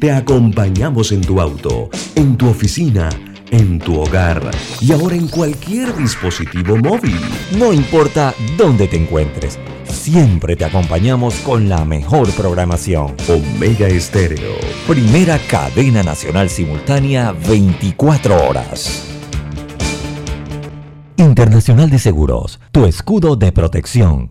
te acompañamos en tu auto, en tu oficina, en tu hogar y ahora en cualquier dispositivo móvil. No importa dónde te encuentres, siempre te acompañamos con la mejor programación. Omega Estéreo. Primera cadena nacional simultánea 24 horas. Internacional de Seguros, tu escudo de protección,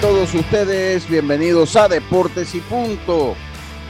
Todos ustedes bienvenidos a Deportes y Punto.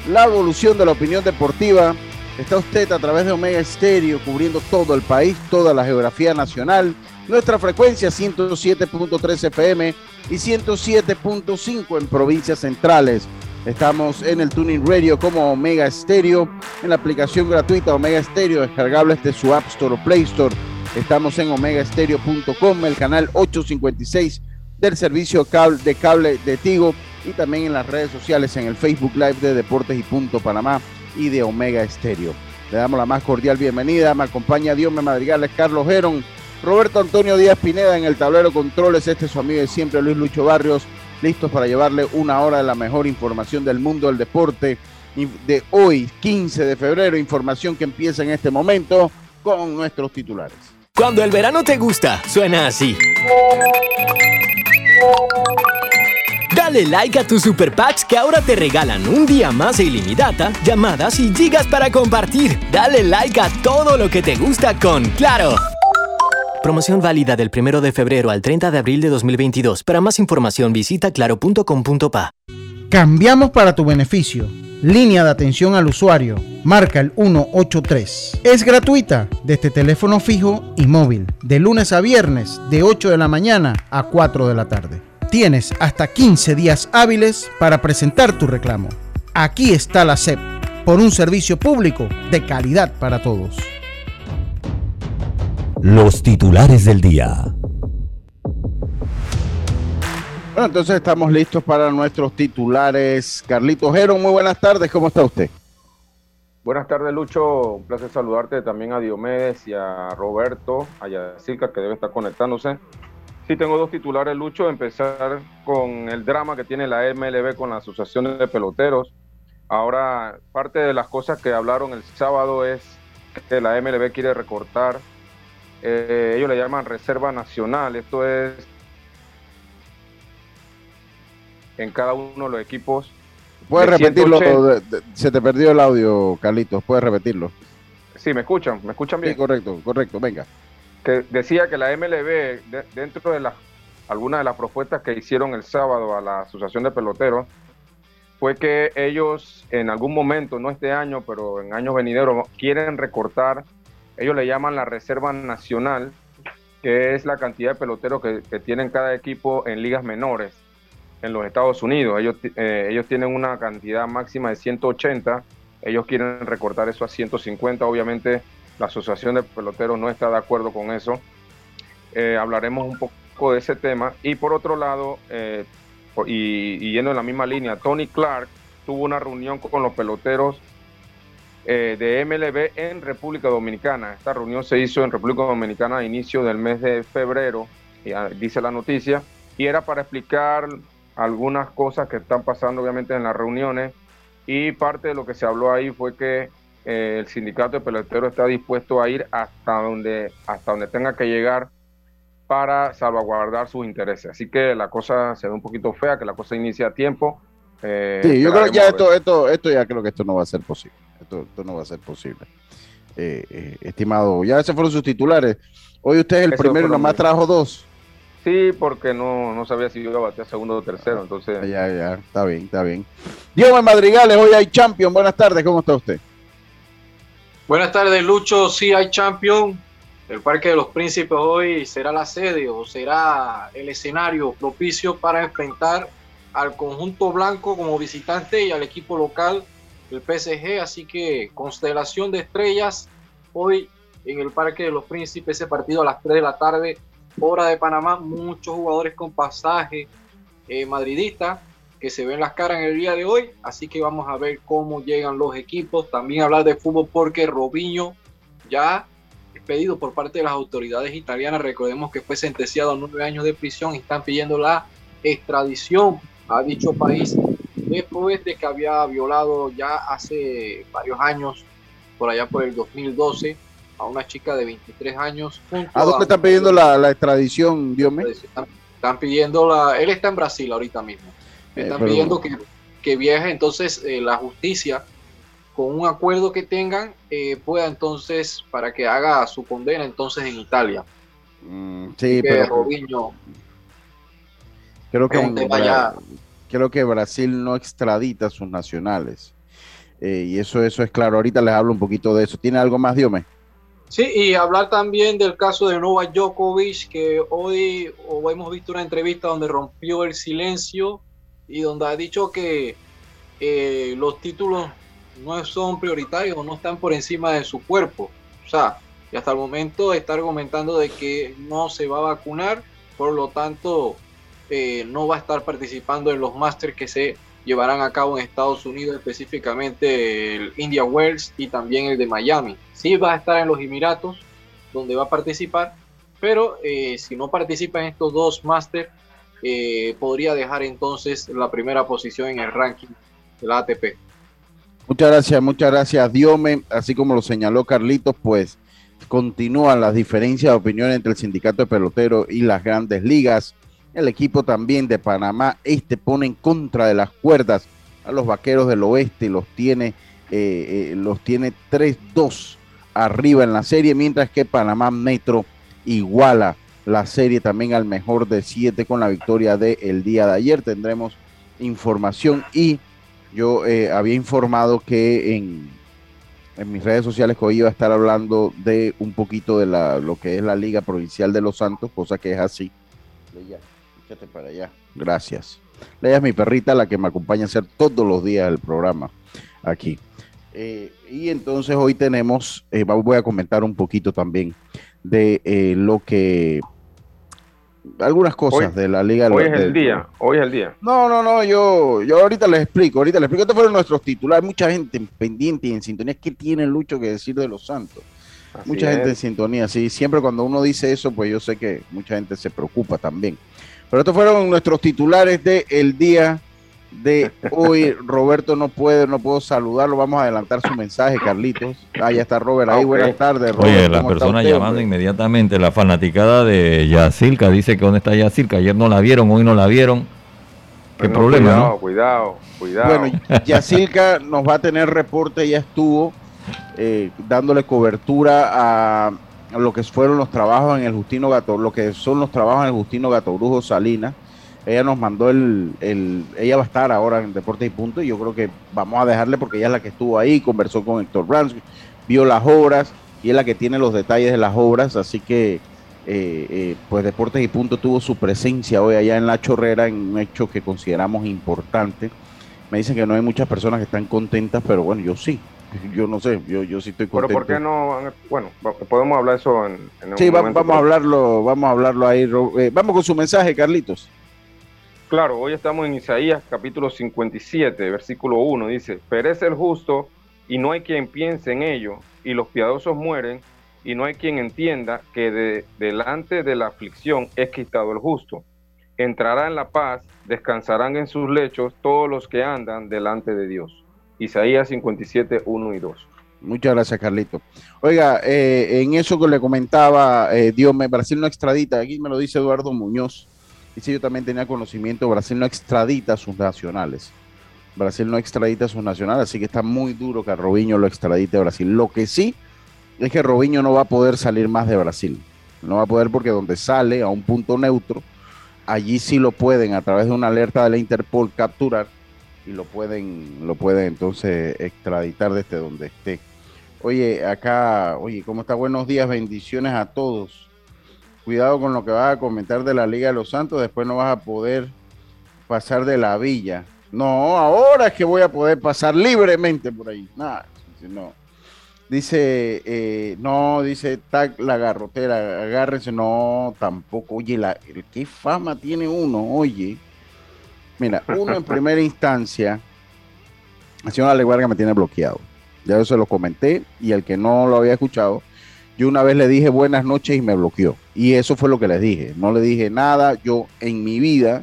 La evolución de la opinión deportiva. Está usted a través de Omega Estéreo cubriendo todo el país, toda la geografía nacional. Nuestra frecuencia 107.3 FM y 107.5 en provincias centrales. Estamos en el Tuning Radio como Omega Stereo, en la aplicación gratuita Omega Stereo, descargable desde su App Store o Play Store. Estamos en omegastereo.com, el canal 856 del servicio de cable de Tigo y también en las redes sociales en el Facebook Live de Deportes y Punto Panamá y de Omega Estéreo. Le damos la más cordial bienvenida. Me acompaña Dios me Madrigales, Carlos Geron, Roberto Antonio Díaz Pineda en el tablero controles. Este es su amigo de siempre, Luis Lucho Barrios, listos para llevarle una hora de la mejor información del mundo del deporte de hoy, 15 de febrero. Información que empieza en este momento con nuestros titulares. Cuando el verano te gusta, suena así. Dale like a tus super packs que ahora te regalan un día más de ilimitada, llamadas y gigas para compartir. Dale like a todo lo que te gusta con Claro. Promoción válida del 1 de febrero al 30 de abril de 2022. Para más información visita claro.com.pa. Cambiamos para tu beneficio. Línea de atención al usuario. Marca el 183. Es gratuita desde teléfono fijo y móvil. De lunes a viernes, de 8 de la mañana a 4 de la tarde. Tienes hasta 15 días hábiles para presentar tu reclamo. Aquí está la SEP, por un servicio público de calidad para todos. Los titulares del día. Bueno, entonces estamos listos para nuestros titulares. Carlito Jero, muy buenas tardes, ¿cómo está usted? Buenas tardes, Lucho. Un placer saludarte también a Diomedes y a Roberto, a Yacirca, que debe estar conectándose. Sí, tengo dos titulares, Lucho. Empezar con el drama que tiene la MLB con la Asociación de Peloteros. Ahora, parte de las cosas que hablaron el sábado es que la MLB quiere recortar, eh, ellos le llaman Reserva Nacional. Esto es en cada uno de los equipos. Puedes repetirlo, se te perdió el audio, Carlitos, puedes repetirlo. Sí, me escuchan, me escuchan bien. Sí, correcto, correcto, venga. Que decía que la MLB, dentro de las algunas de las propuestas que hicieron el sábado a la Asociación de Peloteros, fue que ellos en algún momento, no este año, pero en años venideros, quieren recortar, ellos le llaman la Reserva Nacional, que es la cantidad de peloteros que, tienen cada equipo en ligas menores en los Estados Unidos. Ellos, eh, tienen una cantidad máxima de 180, ellos quieren recortar eso a 150. Obviamente la Asociación de Peloteros no está de acuerdo con eso. Eh, hablaremos un poco de ese tema. Y por otro lado, eh, y, yendo en la misma línea, Tony Clark tuvo una reunión con los peloteros de MLB en República Dominicana. Esta reunión se hizo en República Dominicana a inicio del mes de febrero, dice la noticia, y era para explicar algunas cosas que están pasando obviamente en las reuniones y parte de lo que se habló ahí fue que eh, el sindicato de peloteros está dispuesto a ir hasta donde, hasta donde tenga que llegar para salvaguardar sus intereses. Así que la cosa se ve un poquito fea, que la cosa inicia a tiempo. Eh, sí, yo creo que ya esto, esto, esto ya creo que esto no va a ser posible. Esto, esto no va a ser posible. eh, estimado. Ya se fueron sus titulares. Hoy usted es el primero y nomás trajo dos. Sí, porque no, no sabía si yo iba a batear segundo o tercero, entonces... Ya, ya, está bien, está bien. Diego Madrigales, hoy hay champion. Buenas tardes, ¿cómo está usted? Buenas tardes, Lucho. Sí, hay champion. El Parque de los Príncipes hoy será la sede o será el escenario propicio para enfrentar al conjunto blanco como visitante y al equipo local, el PSG. Así que constelación de estrellas hoy en el Parque de los Príncipes, ese partido a las 3 de la tarde hora de Panamá, muchos jugadores con pasaje eh, madridista que se ven las caras en el día de hoy, así que vamos a ver cómo llegan los equipos, también hablar de fútbol porque Robinho ya es pedido por parte de las autoridades italianas, recordemos que fue sentenciado a nueve años de prisión y están pidiendo la extradición a dicho país después de que había violado ya hace varios años, por allá por el 2012, a una chica de 23 años. ¿A dónde están pidiendo la, extradición, Dios mío? Están, pidiendo la. Él está en Brasil ahorita mismo. Eh, están pidiendo que, que, viaje entonces eh, la justicia con un acuerdo que tengan eh, pueda entonces para que haga su condena entonces en Italia. Mm, sí, pero creo que creo que Brasil no extradita a sus nacionales. y eso, eso es claro. Ahorita les hablo un poquito de eso. ¿Tiene algo más, Diome? Sí, y hablar también del caso de Novak Djokovic, que hoy hemos visto una entrevista donde rompió el silencio y donde ha dicho que eh, los títulos no son prioritarios, no están por encima de su cuerpo. O sea, y hasta el momento está argumentando de que no se va a vacunar, por lo tanto eh, no va a estar participando en los Masters que se llevarán a cabo en Estados Unidos, específicamente el India Wells y también el de Miami. Sí va a estar en los Emiratos, donde va a participar, pero eh, si no participa en estos dos Masters, eh, podría dejar entonces la primera posición en el ranking de la ATP. Muchas gracias, muchas gracias, Diome. Así como lo señaló Carlitos, pues continúan las diferencias de opinión entre el sindicato de peloteros y las grandes ligas. El equipo también de Panamá este pone en contra de las cuerdas a los vaqueros del oeste, los tiene, eh, eh, los tiene 3-2 arriba en la serie, mientras que Panamá Metro iguala la serie también al mejor de 7 con la victoria del día de ayer. Tendremos información y yo eh, había informado que en, en mis redes sociales que hoy iba a estar hablando de un poquito de la, lo que es la Liga Provincial de Los Santos, cosa que es así para allá. Gracias. Ella es mi perrita, la que me acompaña a hacer todos los días el programa aquí. Eh, y entonces hoy tenemos, eh, voy a comentar un poquito también de eh, lo que algunas cosas de la liga. Hoy es el día, hoy es el día. No, no, no, yo, yo ahorita les explico, ahorita les explico. Estos fueron nuestros titulares, mucha gente pendiente y en sintonía. ¿Qué tiene Lucho que decir de los Santos? mucha gente en sintonía, sí. Siempre cuando uno dice eso, pues yo sé que mucha gente se preocupa también. Pero estos fueron nuestros titulares del el día de hoy. Roberto no puede, no puedo saludarlo. Vamos a adelantar su mensaje, Carlitos. Ah, ya está Robert ahí. Buenas tardes, Robert. Oye, la persona llamando inmediatamente, la fanaticada de Yacilca, dice que dónde está Yacilca. Ayer no la vieron, hoy no la vieron. ¿Qué problema? Cuidado, cuidado, cuidado. Bueno, Yacilca nos va a tener reporte, ya estuvo eh, dándole cobertura a lo que fueron los trabajos en el Justino Gato, lo que son los trabajos en el Justino Gato Brujo Salinas. Ella nos mandó el, el, ella va a estar ahora en Deportes y Punto y yo creo que vamos a dejarle porque ella es la que estuvo ahí, conversó con Héctor Brands, vio las obras y es la que tiene los detalles de las obras, así que eh, eh, pues Deportes y Punto tuvo su presencia hoy allá en La Chorrera en un hecho que consideramos importante. Me dicen que no hay muchas personas que están contentas, pero bueno, yo sí, yo no sé, yo, yo sí estoy contento. Pero ¿por qué no? Bueno, podemos hablar eso en, en Sí, vamos, a hablarlo, vamos a hablarlo ahí. Eh, vamos con su mensaje, Carlitos. Claro, hoy estamos en Isaías capítulo 57, versículo 1, dice, perece el justo y no hay quien piense en ello, y los piadosos mueren y no hay quien entienda que de, delante de la aflicción es quitado el justo. Entrará en la paz, descansarán en sus lechos todos los que andan delante de Dios. Isaías 57, 1 y 2. Muchas gracias, Carlito. Oiga, eh, en eso que le comentaba, eh, Dios me, Brasil no extradita, aquí me lo dice Eduardo Muñoz, dice yo también tenía conocimiento, Brasil no extradita a sus nacionales. Brasil no extradita a sus nacionales, así que está muy duro que a Robinho lo extradite a Brasil. Lo que sí es que Robinho no va a poder salir más de Brasil. No va a poder porque donde sale a un punto neutro, allí sí lo pueden a través de una alerta de la Interpol capturar y lo pueden, lo pueden entonces extraditar desde donde esté. Oye, acá, oye, ¿cómo está? Buenos días, bendiciones a todos. Cuidado con lo que vas a comentar de la Liga de los Santos, después no vas a poder pasar de la villa. No, ahora es que voy a poder pasar libremente por ahí. Nada, no. Dice, eh, no, dice Tag la garrotera, agárrense. No, tampoco. Oye, la, ¿qué fama tiene uno? Oye. Mira, uno en primera instancia, el señor Aleguarga me tiene bloqueado. Ya yo se lo comenté y el que no lo había escuchado, yo una vez le dije buenas noches y me bloqueó. Y eso fue lo que les dije. No le dije nada. Yo en mi vida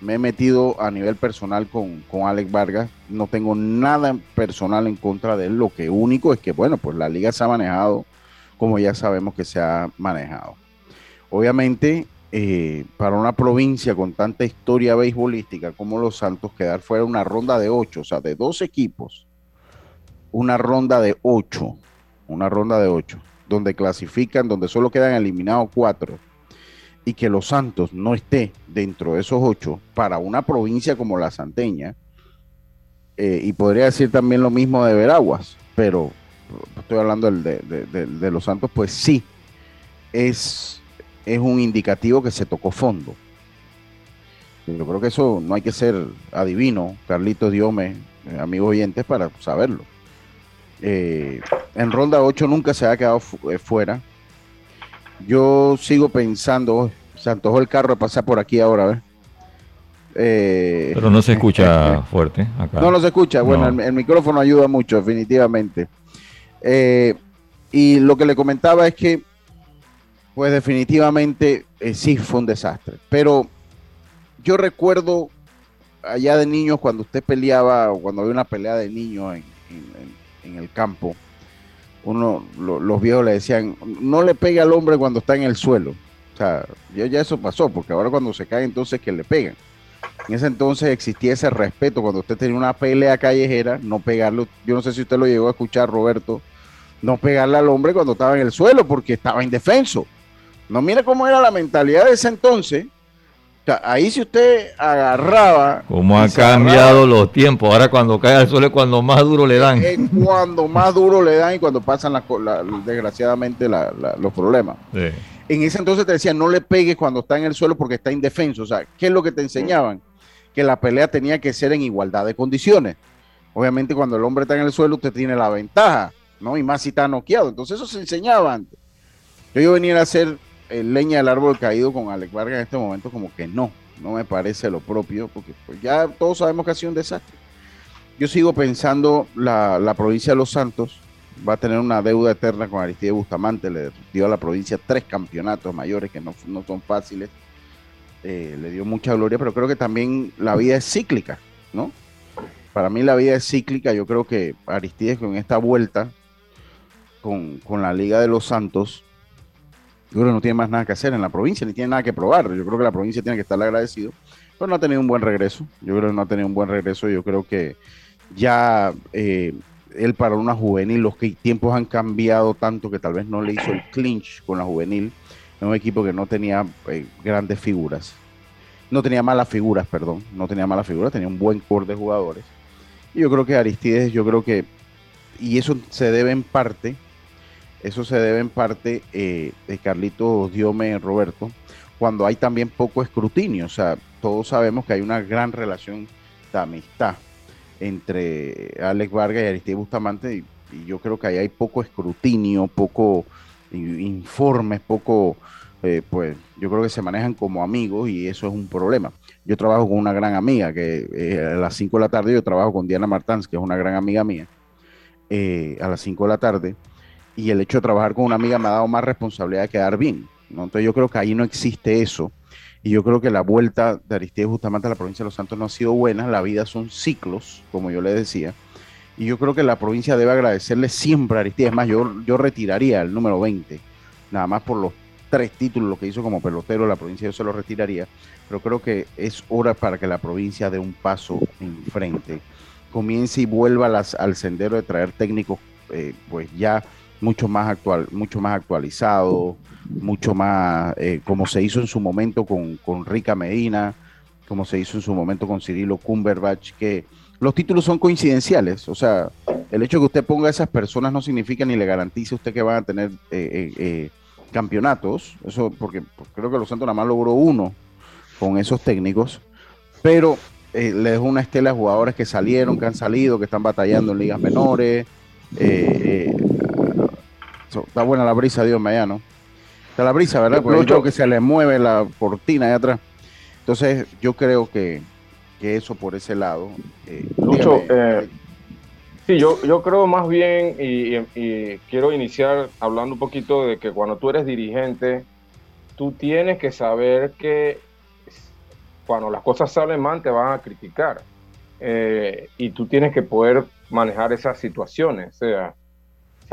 me he metido a nivel personal con, con Alex Vargas. No tengo nada personal en contra de él. Lo que único es que, bueno, pues la liga se ha manejado como ya sabemos que se ha manejado. Obviamente, eh, para una provincia con tanta historia beisbolística como Los Santos, quedar fuera una ronda de ocho, o sea, de dos equipos, una ronda de ocho, una ronda de ocho, donde clasifican, donde solo quedan eliminados cuatro, y que Los Santos no esté dentro de esos ocho para una provincia como la Santeña, eh, y podría decir también lo mismo de Veraguas, pero estoy hablando de, de, Los Santos, pues sí, es, es un indicativo que se tocó fondo. Yo creo que eso no hay que ser adivino, Carlito Diome, eh, amigos oyentes, para saberlo. Eh, en ronda 8 nunca se ha quedado eh, fuera. Yo sigo pensando, se antojó el carro de pasar por aquí ahora, eh, Pero no se escucha fuerte acá. No, no se escucha. Bueno, el, micrófono ayuda mucho, definitivamente. y lo que le comentaba es que, pues definitivamente sí fue un desastre. Pero yo recuerdo allá de niños cuando usted peleaba, o cuando había una pelea de niños en, el campo, uno, los viejos le decían, no le pegue al hombre cuando está en el suelo. O sea, ya, ya eso pasó, porque ahora cuando se cae entonces que le pegan. En ese entonces existía ese respeto, cuando usted tenía una pelea callejera, no pegarlo, yo no sé si usted lo llegó a escuchar, Roberto, no pegarle al hombre cuando estaba en el suelo, porque estaba indefenso. No mire cómo era la mentalidad de ese entonces, ahí si usted agarraba. Como ha cambiado los tiempos. Ahora cuando cae al suelo es cuando más duro le dan. Es cuando más duro le dan y cuando pasan desgraciadamente los problemas. En ese entonces te decían, no le pegues cuando está en el suelo porque está indefenso. O sea, ¿qué es lo que te enseñaban? Que la pelea tenía que ser en igualdad de condiciones. Obviamente cuando el hombre está en el suelo usted tiene la ventaja, ¿no? Y más si está noqueado. Entonces eso se enseñaba antes. Yo, yo venía a hacer leña del árbol caído con Alex Vargas en este momento como que no, no me parece lo propio, porque pues ya todos sabemos que ha sido un desastre. Yo sigo pensando la, la provincia de Los Santos va a tener una deuda eterna con Aristide Bustamante, le dio a la provincia tres campeonatos mayores que no, no son fáciles, eh, le dio mucha gloria, pero creo que también la vida es cíclica, ¿no? Para mí la vida es cíclica, yo creo que Aristides con esta vuelta con, con la Liga de los Santos yo creo que no tiene más nada que hacer en la provincia, ni tiene nada que probar. Yo creo que la provincia tiene que estar agradecido, pero no ha tenido un buen regreso. Yo creo que no ha tenido un buen regreso. Yo creo que ya eh, él para una juvenil, los tiempos han cambiado tanto que tal vez no le hizo el clinch con la juvenil. Es un equipo que no tenía eh, grandes figuras. No tenía malas figuras, perdón. No tenía malas figuras, tenía un buen core de jugadores. Y yo creo que Aristides, yo creo que, y eso se debe en parte eso se debe en parte eh, de Carlitos Diome Roberto, cuando hay también poco escrutinio. O sea, todos sabemos que hay una gran relación de amistad entre Alex Vargas y Aristide Bustamante, y, yo creo que ahí hay poco escrutinio, poco informes, poco, eh, pues yo creo que se manejan como amigos y eso es un problema. Yo trabajo con una gran amiga que eh, a las 5 de la tarde yo trabajo con Diana Martans, que es una gran amiga mía, a las 5 de la tarde y el hecho de trabajar con una amiga me ha dado más responsabilidad de quedar bien. Entonces yo creo que ahí no existe eso. Y yo creo que la vuelta de Aristides justamente a la provincia de Los Santos no ha sido buena. La vida son ciclos, como yo le decía. Y yo creo que la provincia debe agradecerle siempre a Aristides. Es más, yo, yo retiraría el número 20, nada más por los tres títulos, lo que hizo como pelotero la provincia, yo se lo retiraría. Pero creo que es hora para que la provincia dé un paso en frente. Comience y vuelva al sendero de traer técnicos, eh, pues ya mucho más actual, mucho más actualizado, mucho más eh, como se hizo en su momento con, con Rica Medina, como se hizo en su momento con Cirilo Cumberbatch, que los títulos son coincidenciales. O sea, el hecho de que usted ponga a esas personas no significa ni le garantice a usted que van a tener eh, eh, campeonatos. Eso porque, creo que los Santos nada más logró uno con esos técnicos. Pero le dejó una estela de jugadores que salieron, que han salido, que están batallando en ligas menores. Está buena la brisa, Dios mío, ¿no? Está la brisa, ¿verdad? Porque yo creo que se le mueve la cortina ahí atrás. Entonces, yo creo que, eso por ese lado. Eh, Lucho, eh, sí, yo, yo creo más bien, y, quiero iniciar hablando un poquito de que cuando tú eres dirigente, tú tienes que saber que cuando las cosas salen mal te van a criticar. Eh, y tú tienes que poder manejar esas situaciones. O sea,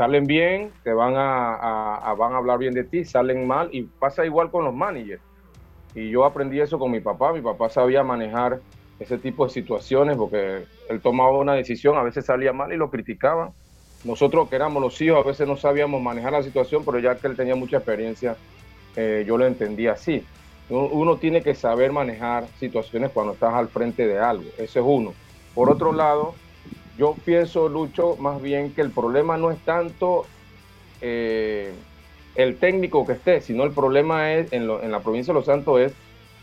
salen bien, te van a, van a hablar bien de ti, salen mal y pasa igual con los managers. Y yo aprendí eso con mi papá, mi papá sabía manejar ese tipo de situaciones porque él tomaba una decisión, a veces salía mal y lo criticaban. Nosotros que éramos los hijos a veces no sabíamos manejar la situación, pero ya que él tenía mucha experiencia, eh, yo lo entendía así. Uno tiene que saber manejar situaciones cuando estás al frente de algo, eso es uno. Por otro lado, yo pienso, Lucho, más bien que el problema no es tanto eh, el técnico que esté, sino el problema es en, la provincia de Los Santos es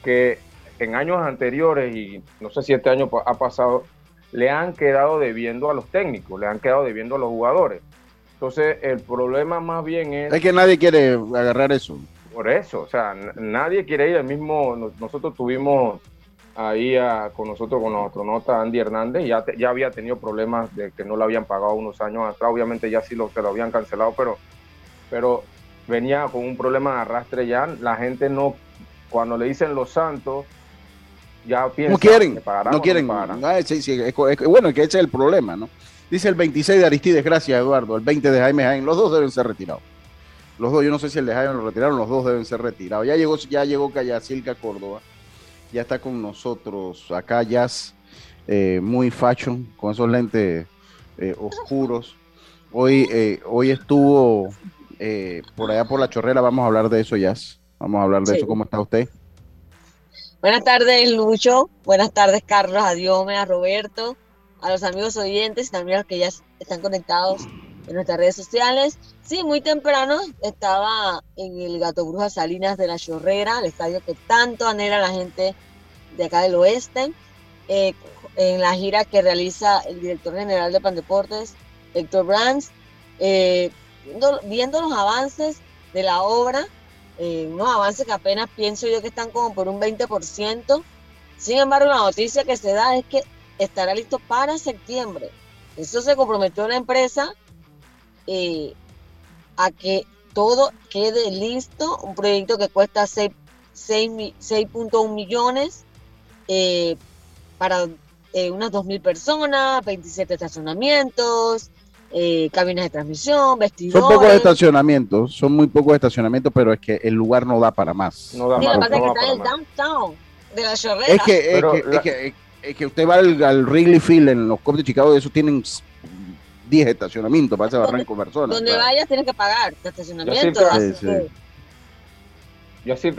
que en años anteriores, y no sé si este año ha pasado, le han quedado debiendo a los técnicos, le han quedado debiendo a los jugadores. Entonces, el problema más bien es... Es que nadie quiere agarrar eso. Por eso, o sea, nadie quiere ir. El mismo, nosotros tuvimos ahí con nosotros, con nuestro nota Andy Hernández, ya, ya había tenido problemas de que no le habían pagado unos años atrás, obviamente ya sí lo, se lo habían cancelado, pero, pero venía con un problema de arrastre ya, la gente no, cuando le dicen los santos, ya piensan no quieren, no quieren, ah, sí, sí, es, bueno, que ese es el problema, ¿no? Dice el 26 de Aristides, gracias Eduardo, el 20 de Jaime Jaén, los dos deben ser retirados. Los dos, yo no sé si el de Jaime lo retiraron, los dos deben ser retirados. Ya llegó, ya llegó Callacilca Córdoba ya está con nosotros acá Jazz, eh, muy fashion, con esos lentes eh, oscuros. Hoy, eh, hoy estuvo por allá por la chorrera, vamos a hablar de eso, Jazz. Vamos a hablar de eso. ¿Cómo está usted? Buenas tardes, Lucho. Buenas tardes, Carlos, a Diome, a Roberto, a los amigos oyentes y también a los que ya están conectados en nuestras redes sociales. Sí, muy temprano estaba en el Gato Bruja Salinas de la Chorrera, el estadio que tanto anhela la gente de acá del oeste, eh, en la gira que realiza el director general de Pandeportes, Héctor Brands, eh, viendo, los avances de la obra, eh, unos avances que apenas pienso yo que están como por un 20%. Sin embargo, la noticia que se da es que estará listo para septiembre. Eso se comprometió la empresa eh, a que todo quede listo, un proyecto que cuesta 6.1 millones eh, para eh, unas 2.000 personas, 27 estacionamientos, cabinas de transmisión, vestidores. Son pocos estacionamientos, son muy pocos estacionamientos, pero es que el lugar no da para más. No da para, que está en el downtown de la chorrera. Es que, es, que, usted va al, al, Wrigley Field en los Cubs de Chicago y eso tienen 10 estacionamientos para ese barranco personas. Donde vayas tienes que pagar estacionamiento. Y así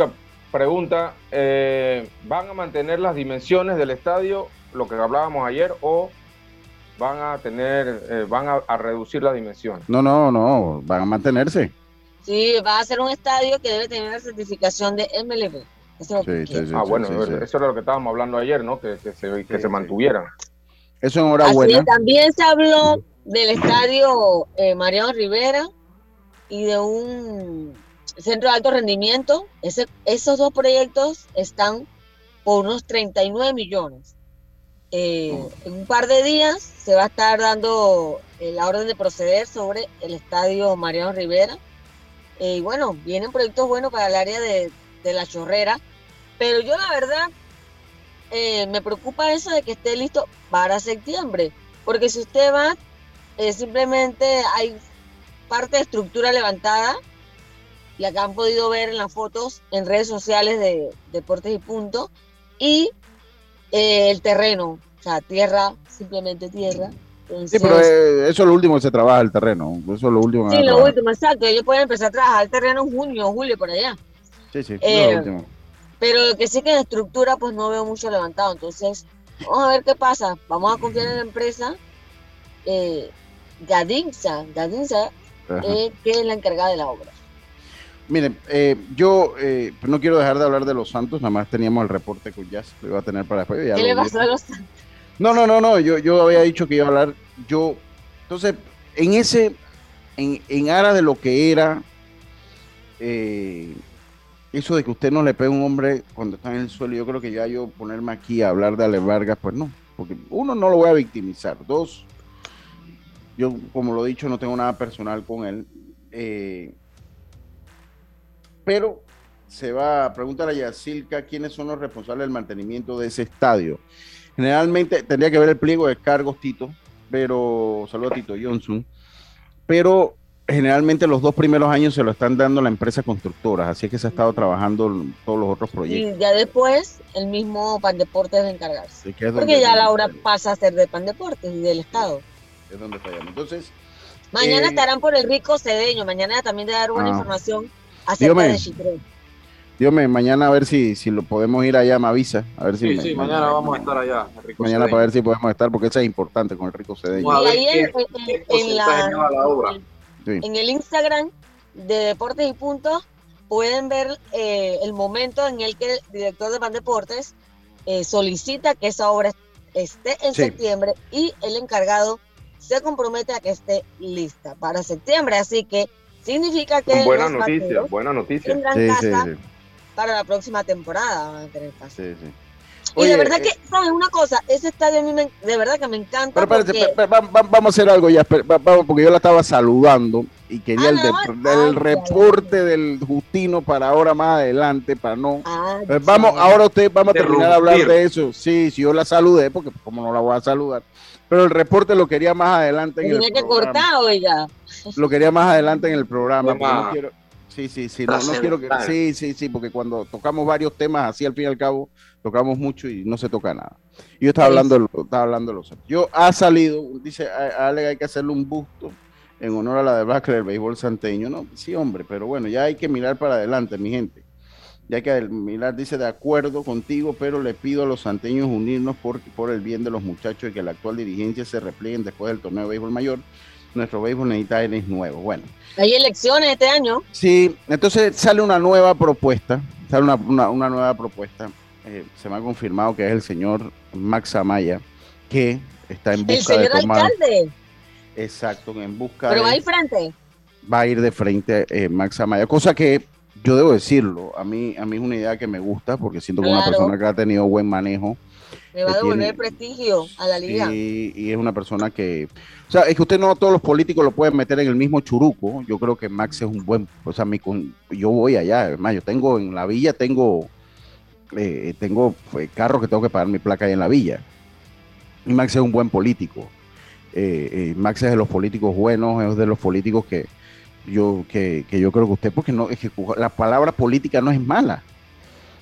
pregunta, eh, ¿van a mantener las dimensiones del estadio, lo que hablábamos ayer, o van a tener, eh, van a, reducir las dimensiones? No, no, no, van a mantenerse. Sí, va a ser un estadio que debe tener la certificación de MLB. ah, bueno, eso era lo que estábamos hablando ayer, ¿no? Que, se, que se mantuvieran. Eso enhorabuena. también se habló del estadio eh, Mariano Rivera y de un centro de alto rendimiento. Esos dos proyectos están por unos 39 millones. Eh, en un par de días se va a estar dando eh, la orden de proceder sobre el estadio Mariano Rivera. y bueno, vienen proyectos buenos para el área de la chorrera, pero yo la verdad me preocupa eso de que esté listo para septiembre, porque si usted va eh, simplemente hay parte de estructura levantada, la que han podido ver en las fotos en redes sociales de Deportes y Punto, y eh, el terreno, o sea, tierra, simplemente tierra, sí, pero eh, eso es lo último que se trabaja el terreno. Eso es lo último. sí, lo último, exacto. Ellos pueden empezar a trabajar el terreno en junio o julio por allá. Sí, sí, eh, lo último. Pero que sí que en estructura pues no veo mucho levantado. Entonces, vamos a ver qué pasa. Vamos a confiar en la empresa. Eh, Gadinza, Gadinza eh, que es la encargada de la obra. Miren, eh, yo eh, no quiero dejar de hablar de los Santos, nada más teníamos el reporte con Jazz, lo iba a tener para después. ¿Qué le pasó a los Santos? No, no, no, no, yo, yo había dicho que iba a hablar, yo, entonces, en ese, en, en aras de lo que era, eh, eso de que usted no le pegue a un hombre cuando está en el suelo, yo creo que ya yo ponerme aquí a hablar de Ale Vargas, pues no, porque uno, no lo voy a victimizar, dos, yo, como lo he dicho, no tengo nada personal con él. Eh, pero se va a preguntar a Yacilca quiénes son los responsables del mantenimiento de ese estadio. Generalmente tendría que ver el pliego de cargos, Tito, pero saludo a Tito Johnson. Pero generalmente los dos primeros años se lo están dando la empresa constructora, así que se ha estado trabajando todos los otros proyectos. Y ya después el mismo Pan Deportes de encargarse. Porque ya la obra pasa a ser de Pan Deportes y del Estado es donde Entonces. Mañana eh, estarán por el rico cedeño. Mañana también de dar buena ah. información acerca de Chitré. Dios me, mañana a ver si, si lo podemos ir allá, me avisa. A ver si sí, sí, mañana, vamos a estar allá. mañana para ver si podemos estar, porque eso es importante con el rico cedeño. Y ahí en, en, el Instagram de Deportes y Puntos pueden ver eh, el momento en el que el director de Pan Deportes eh, solicita que esa obra esté en septiembre y el encargado se compromete a que esté lista para septiembre. Así que significa que. Buena noticia, buena noticia. Tendrán para la próxima temporada. Van a tener casa. y de verdad que, eh, ¿sabes una cosa? Ese estadio a mí me, de verdad que me encanta. Pero espérate, vamos a hacer algo ya, vamos, porque yo la estaba saludando y quería el, reporte del Justino para ahora más adelante, para no. Pues vamos, ahora usted, vamos a terminar de hablar de eso. Sí, si yo la saludé, porque como no la voy a saludar pero el reporte lo quería más adelante en el que programa. oiga. Lo quería más adelante en el programa. sí, sí, sí, no, quiero que, sí, sí, sí, porque cuando tocamos varios temas así al fin y al cabo, tocamos mucho y no se toca nada. Yo estaba hablando, estaba hablando de los Yo ha salido, dice Ale, hay que hacerle un busto en honor a la debacle del béisbol santeño, ¿no? Sí, hombre, pero bueno, ya hay que mirar para adelante, mi gente ya que el Milar dice de acuerdo contigo, pero le pido a los santeños unirnos por, por el bien de los muchachos y que la actual dirigencia se replieguen después del torneo de béisbol mayor. Nuestro béisbol necesita es nuevo. Bueno. Hay elecciones este año. Sí, entonces sale una nueva propuesta, sale una, una, nueva propuesta. Eh, se me ha confirmado que es el señor Max Amaya, que está en busca el señor Alcalde. Exacto, en busca Pero va a ir frente. Va a ir de frente eh, Max Amaya, cosa que yo debo decirlo, a mí, a mí es una idea que me gusta porque siento que es una persona que ha tenido buen manejo. Le va a devolver prestigio a la liga. Y, y, es una persona que, o sea, es que usted no todos los políticos lo pueden meter en el mismo churuco. Yo creo que Max es un buen, o sea, mi, yo voy allá, además, yo tengo en la villa, tengo, eh, tengo pues, carros que tengo que pagar mi placa ahí en la villa. Y Max es un buen político. Eh, eh, Max es de los políticos buenos, es de los políticos que, yo, que, yo creo que usted, porque no, es que la palabra política no es mala.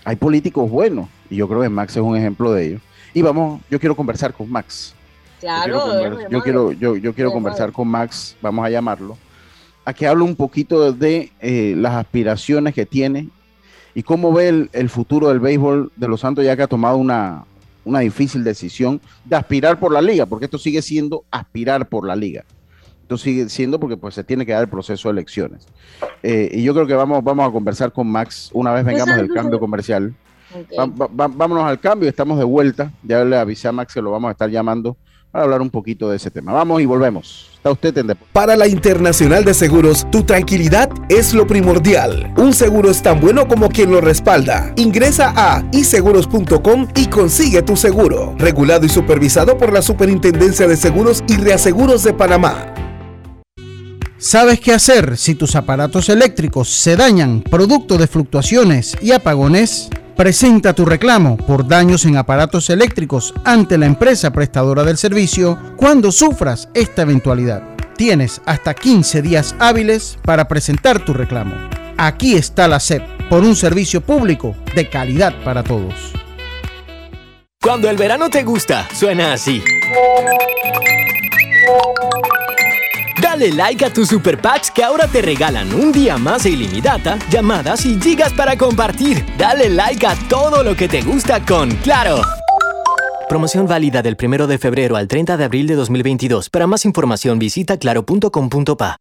Hay políticos buenos y yo creo que Max es un ejemplo de ello. Y vamos, yo quiero conversar con Max. Claro, yo quiero, yo, yo, quiero conversar con Max, vamos a llamarlo, a que hable un poquito de eh, las aspiraciones que tiene y cómo ve el, el, futuro del béisbol de los Santos, ya que ha tomado una, una difícil decisión de aspirar por la liga, porque esto sigue siendo aspirar por la liga. Esto sigue siendo porque pues se tiene que dar el proceso de elecciones. Eh, y yo creo que vamos, vamos a conversar con Max una vez vengamos del cambio comercial. vámonos al cambio, estamos de vuelta. Ya le avisé a Max que lo vamos a estar llamando para hablar un poquito de ese tema. Vamos y volvemos. Está usted en Para la Internacional de Seguros, tu tranquilidad es lo primordial. Un seguro es tan bueno como quien lo respalda. Ingresa a iseguros.com y consigue tu seguro. Regulado y supervisado por la Superintendencia de Seguros y Reaseguros de Panamá. ¿Sabes qué hacer si tus aparatos eléctricos se dañan producto de fluctuaciones y apagones? Presenta tu reclamo por daños en aparatos eléctricos ante la empresa prestadora del servicio cuando sufras esta eventualidad. Tienes hasta 15 días hábiles para presentar tu reclamo. Aquí está la SEP por un servicio público de calidad para todos. Cuando el verano te gusta, suena así. Dale like a tus super packs que ahora te regalan un día más de ilimitada, llamadas y gigas para compartir. Dale like a todo lo que te gusta con Claro. Promoción válida del 1 de febrero al 30 de abril de 2022. Para más información visita claro.com.pa.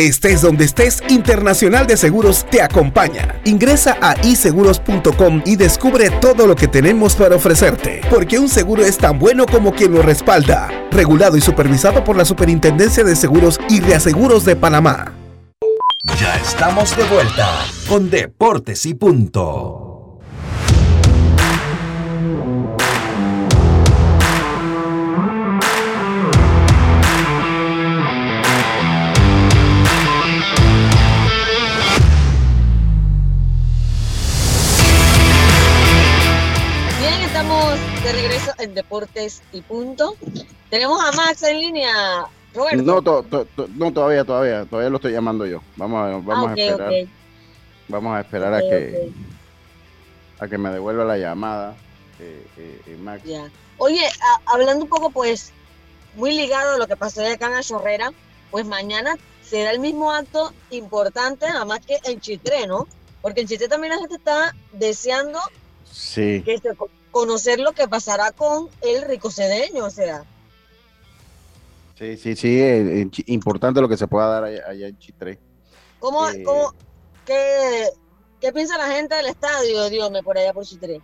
Estés donde estés, Internacional de Seguros te acompaña. Ingresa a iseguros.com y descubre todo lo que tenemos para ofrecerte, porque un seguro es tan bueno como quien lo respalda. Regulado y supervisado por la Superintendencia de Seguros y Reaseguros de Panamá. Ya estamos de vuelta con Deportes y Punto. De regreso en Deportes y Punto. Tenemos a Max en línea. Roberto. No, no todavía, todavía, todavía lo estoy llamando yo. Vamos a, vamos Ah, a esperar. Vamos a esperar a que a que me devuelva la llamada, eh, eh, eh, Max. Oye, a- hablando un poco, pues, muy ligado a lo que pasó acá en la chorrera, pues mañana será el mismo acto importante, nada más que en Chitré, ¿no? Porque en Chitré también la gente está deseando Sí. que se conocer lo que pasará con el ricocedeño, o sea. Sí, sí, sí, eh, importante lo que se pueda dar allá, allá en Chitré. ¿Cómo, Eh. cómo, qué, qué piensa la gente del estadio, Dios me por allá por Chitré?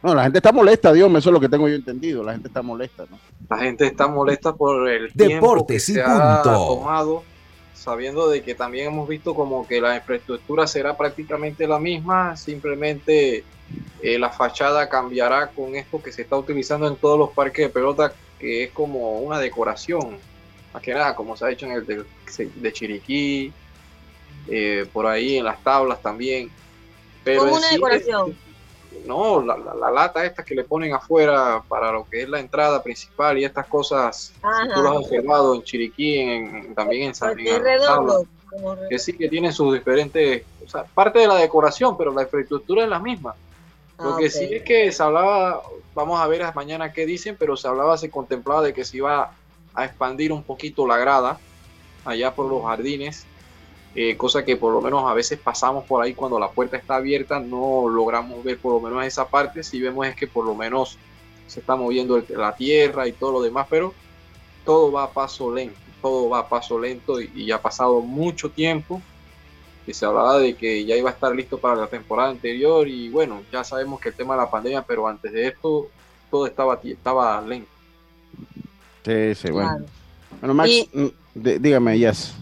No, la gente está molesta, Dios, eso es lo que tengo yo entendido. La gente está molesta, ¿no? La gente está molesta por el tiempo que y se ha punto. tomado, sabiendo de que también hemos visto como que la infraestructura será prácticamente la misma, simplemente eh, la fachada cambiará con esto que se está utilizando en todos los parques de pelota, que es como una decoración, más que nada, como se ha hecho en el de, de Chiriquí, eh, por ahí en las tablas también. Pero Como en una sí, decoración. No, la, la- la lata esta que le ponen afuera para lo que es la entrada principal y estas cosas, si tú lo has observado en Chiriquí, en- también en San Porque es en redondo. Tabla, como re- que sí que tienen sus diferentes, o sea, parte de la decoración, pero la infraestructura es la misma. Lo Ah, que sí es que se hablaba, vamos a ver mañana qué dicen, pero se hablaba, se contemplaba de que se iba a expandir un poquito la grada allá por los jardines, eh, cosa que por lo menos a veces pasamos por ahí cuando la puerta está abierta, no logramos ver por lo menos esa parte, si vemos es que por lo menos se está moviendo el- la tierra y todo lo demás, pero todo va a paso lento, todo va a paso lento y, y ya ha pasado mucho tiempo que se hablaba de que ya iba a estar listo para la temporada anterior y bueno, ya sabemos que el tema de la pandemia, pero antes de esto todo estaba, estaba lento. Sí, sí, bueno. Claro. Bueno, Max, Y- mm, dí- dígame, yes.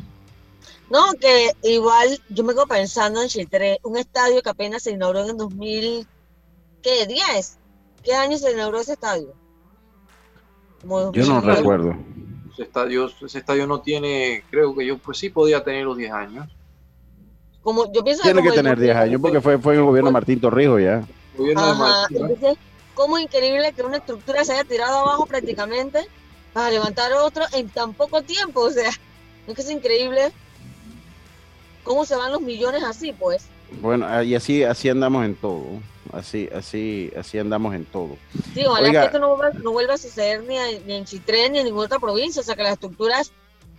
No, que igual yo me quedo pensando en Chitré, un estadio que apenas se inauguró en el 2000, ¿qué? ¿10? ¿Qué año se inauguró ese estadio? Como Yo no 2009. recuerdo. Ese estadio, ese estadio no tiene, creo que yo pues sí podía tener los 10 años. Como, yo pienso Tiene que el tener 10 años porque fue, fue en el gobierno de Martín Torrijos ya. Gobierno de Ajá, Martín, ¿no? entonces, ¿cómo increíble que una estructura se haya tirado abajo prácticamente para levantar otro en tan poco tiempo? O sea, ¿no es que es increíble cómo se van los millones así, pues? Bueno, y así, así andamos en todo. Así, así, así andamos en todo. Sí, ojalá Oiga. que esto no vuelva, no vuelva a suceder ni, a- ni en Chitré ni en ninguna otra provincia, o sea, que las estructuras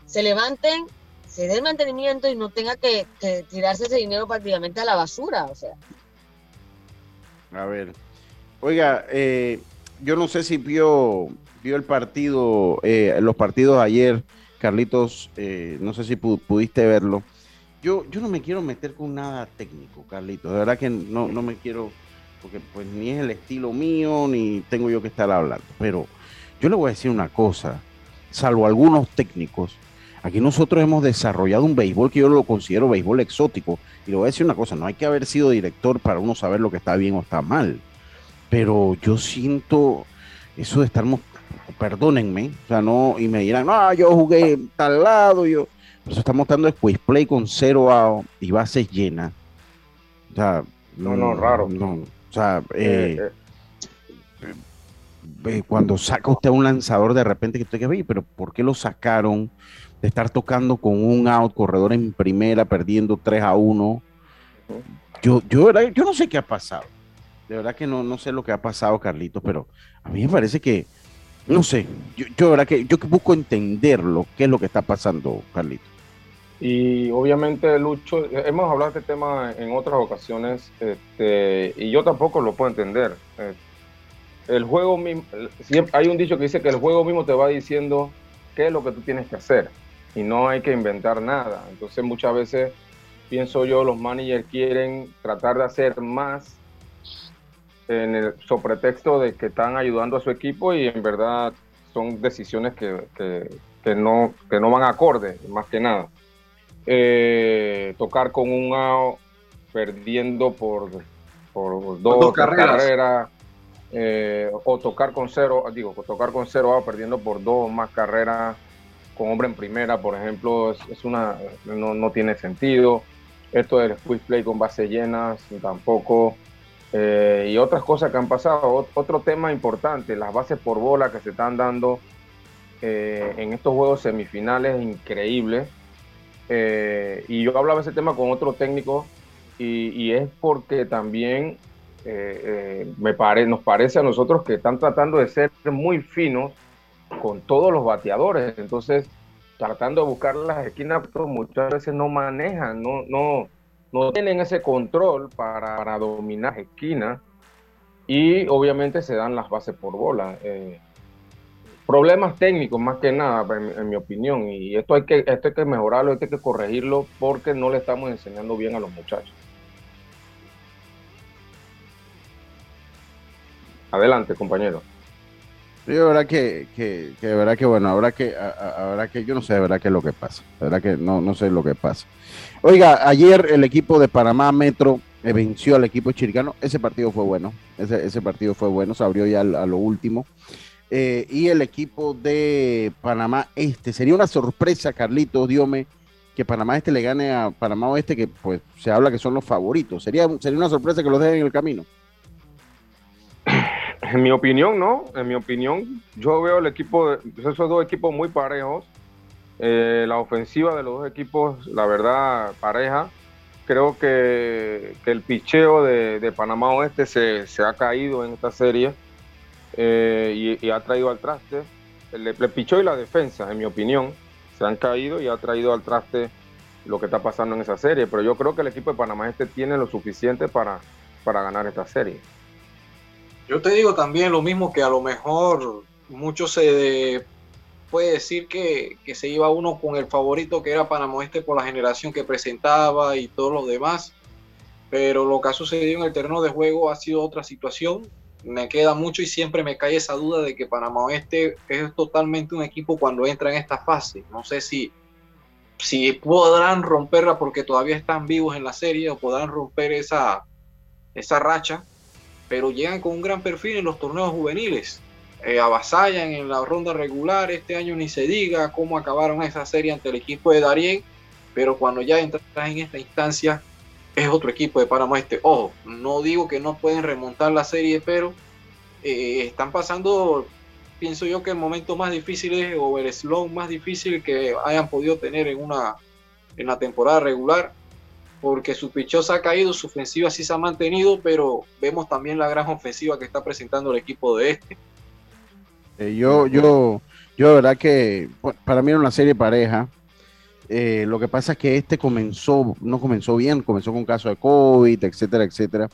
se levanten, se den mantenimiento y no tenga que, que tirarse ese dinero prácticamente a la basura, o sea. A ver. Oiga, eh, yo no sé si vio, vio el partido, eh, los partidos ayer, Carlitos, eh, no sé si pu- pudiste verlo. Yo, yo no me quiero meter con nada técnico, Carlitos. De verdad que no, no me quiero, porque pues ni es el estilo mío, ni tengo yo que estar hablando. Pero yo le voy a decir una cosa, salvo algunos técnicos, Aquí nosotros hemos desarrollado un béisbol que yo lo considero béisbol exótico. Y le voy a decir una cosa, no hay que haber sido director para uno saber lo que está bien o está mal. Pero yo siento eso de estar, perdónenme, o sea, no, y me dirán, no, yo jugué tal lado, yo, eso está mostrando quiz play con cero out y bases llenas. O sea, no, no, raro. No, o sea, eh, eh, eh. cuando saca usted a un lanzador de repente que usted que pero ¿por qué lo sacaron? de estar tocando con un out, corredor en primera, perdiendo 3 a 1. Yo, yo, yo no sé qué ha pasado. De verdad que no, no sé lo que ha pasado, Carlitos, pero a mí me parece que, no sé, yo, yo, verdad que, yo busco entenderlo, qué es lo que está pasando, Carlitos. Y obviamente, Lucho, hemos hablado de este tema en otras ocasiones este, y yo tampoco lo puedo entender. Eh, el juego mismo, hay un dicho que dice que el juego mismo te va diciendo qué es lo que tú tienes que hacer y no hay que inventar nada. Entonces muchas veces pienso yo los managers quieren tratar de hacer más en el sobre pretexto de que están ayudando a su equipo y en verdad son decisiones que, que, no, que no van acorde, más que nada. Eh, tocar con un AO perdiendo por, por dos, carreras, eh, o tocar con cero, digo, tocar con cero AO perdiendo por dos más carreras con hombre en primera, por ejemplo, es, una no, no, tiene sentido. Esto del squeeze play con bases llenas tampoco. Eh, y otras cosas que han pasado. Otro tema importante, las bases por bola que se están dando eh, en estos juegos semifinales, increíbles. Eh, y yo hablaba ese tema con otro técnico y, es porque también me pare, nos parece a nosotros que están tratando de ser muy finos con todos los bateadores. Entonces, tratando de buscar las esquinas, pues, muchas veces no manejan, no, no, no tienen ese control para, dominar esquinas y obviamente se dan las bases por bola. Eh, problemas técnicos más que nada, en, mi opinión, y esto hay, que, esto hay que mejorarlo, hay que corregirlo porque no le estamos enseñando bien a los muchachos. Adelante, compañero. Yo verdad que, que, de verdad que bueno, ahora que, ahora que yo no sé de verdad qué es lo que pasa, de verdad que no, no sé lo que pasa. Oiga, ayer el equipo de Panamá Metro eh, venció al equipo chiricano, ese partido fue bueno, ese, ese partido fue bueno, se abrió ya a lo último. Eh, y el equipo de Panamá Este, sería una sorpresa, Carlito, Diome, que Panamá Este le gane a Panamá Oeste, que pues se habla que son los favoritos. Sería, sería una sorpresa que los dejen en el camino. En mi opinión, no. En mi opinión, yo veo el equipo, de, esos dos equipos muy parejos. Eh, la ofensiva de los dos equipos, la verdad, pareja. Creo que, el picheo de, Panamá Oeste se, ha caído en esta serie eh, y, ha traído al traste. El, el y la defensa, en mi opinión, se han caído y ha traído al traste lo que está pasando en esa serie. Pero yo creo que el equipo de Panamá Este tiene lo suficiente para, para ganar esta serie. Yo te digo también lo mismo que a lo mejor mucho se puede decir que, se iba uno con el favorito que era Panamá Este por la generación que presentaba y todo lo demás. Pero lo que ha sucedido en el terreno de juego ha sido otra situación. Me queda mucho y siempre me cae esa duda de que Panamá Oeste es totalmente un equipo cuando entra en esta fase. No sé si, si podrán romperla porque todavía están vivos en la serie o podrán romper esa, esa racha pero llegan con un gran perfil en los torneos juveniles. Eh, avasallan en la ronda regular, este año ni se diga cómo acabaron esa serie ante el equipo de Darien, pero cuando ya entras en esta instancia es otro equipo de Panamá Este. Ojo, no digo que no pueden remontar la serie, pero eh, están pasando, pienso yo que el momento más difícil o el slow más difícil que hayan podido tener en una en la temporada regular porque su pichó se ha caído, su ofensiva sí se ha mantenido, pero vemos también la gran ofensiva que está presentando el equipo de este. Eh, yo, yo, yo, de verdad que para mí era una serie pareja. Eh, lo que pasa es que este comenzó, no comenzó bien, comenzó con caso de COVID, etcétera, etcétera.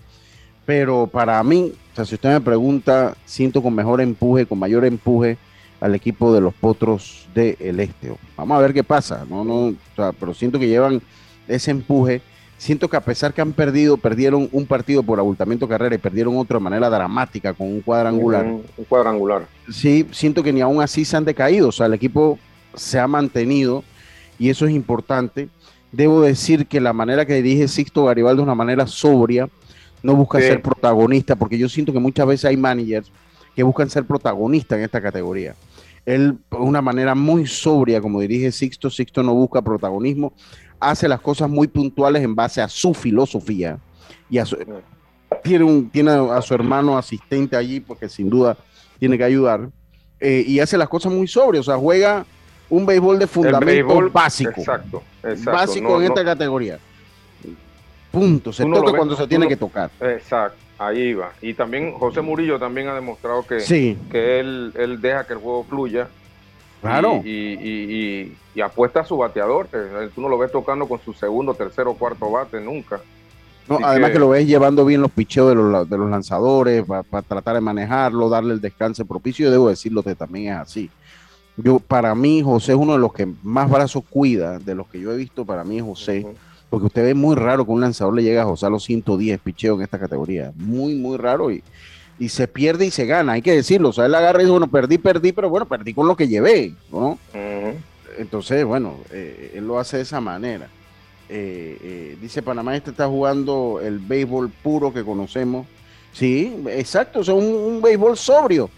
Pero para mí, o sea, si usted me pregunta, siento con mejor empuje, con mayor empuje al equipo de los potros del este. Vamos a ver qué pasa, no, no, o sea, pero siento que llevan ese empuje siento que a pesar que han perdido, perdieron un partido por abultamiento carrera y perdieron otro de manera dramática con un cuadrangular. Un, cuadrangular. Sí, siento que ni aún así se han decaído. O sea, el equipo se ha mantenido y eso es importante. Debo decir que la manera que dirige Sixto Garibaldi es una manera sobria, no busca ser protagonista, porque yo siento que muchas veces hay managers que buscan ser protagonistas en esta categoría. Él, de una manera muy sobria, como dirige Sixto, Sixto no busca protagonismo, hace las cosas muy puntuales en base a su filosofía y a su, tiene, un, tiene a su hermano asistente allí, porque sin duda tiene que ayudar, eh, y hace las cosas muy sobrias, o sea, juega un béisbol de fundamento básico. Exacto, Básico en esta categoría. Punto, se toca cuando se tiene que tocar. Exacto, ahí va. Y también José Murillo también ha demostrado que, que él, él deja que el juego fluya. Claro. Y, apuesta a su bateador. Tú no lo ves tocando con su segundo, tercero, cuarto bate nunca. No, además que, lo ves llevando bien los picheos de los, de los lanzadores para tratar de manejarlo, darle el descanso propicio. Yo debo decirlo que también es así. Yo, para mí, José es uno de los que más brazos cuida de los que yo he visto. Para mí, José. Porque usted ve muy raro que un lanzador le llegue a José a los 110 picheos en esta categoría. Muy, muy raro y, y se pierde y se gana, hay que decirlo. O sea, él agarra y dice, bueno, perdí, perdí, pero bueno, perdí con lo que llevé, ¿no? Entonces, bueno, eh, él lo hace de esa manera. Eh, eh, dice Panamá, este está jugando el béisbol puro que conocemos. Sí, exacto, o sea, un, béisbol sobrio.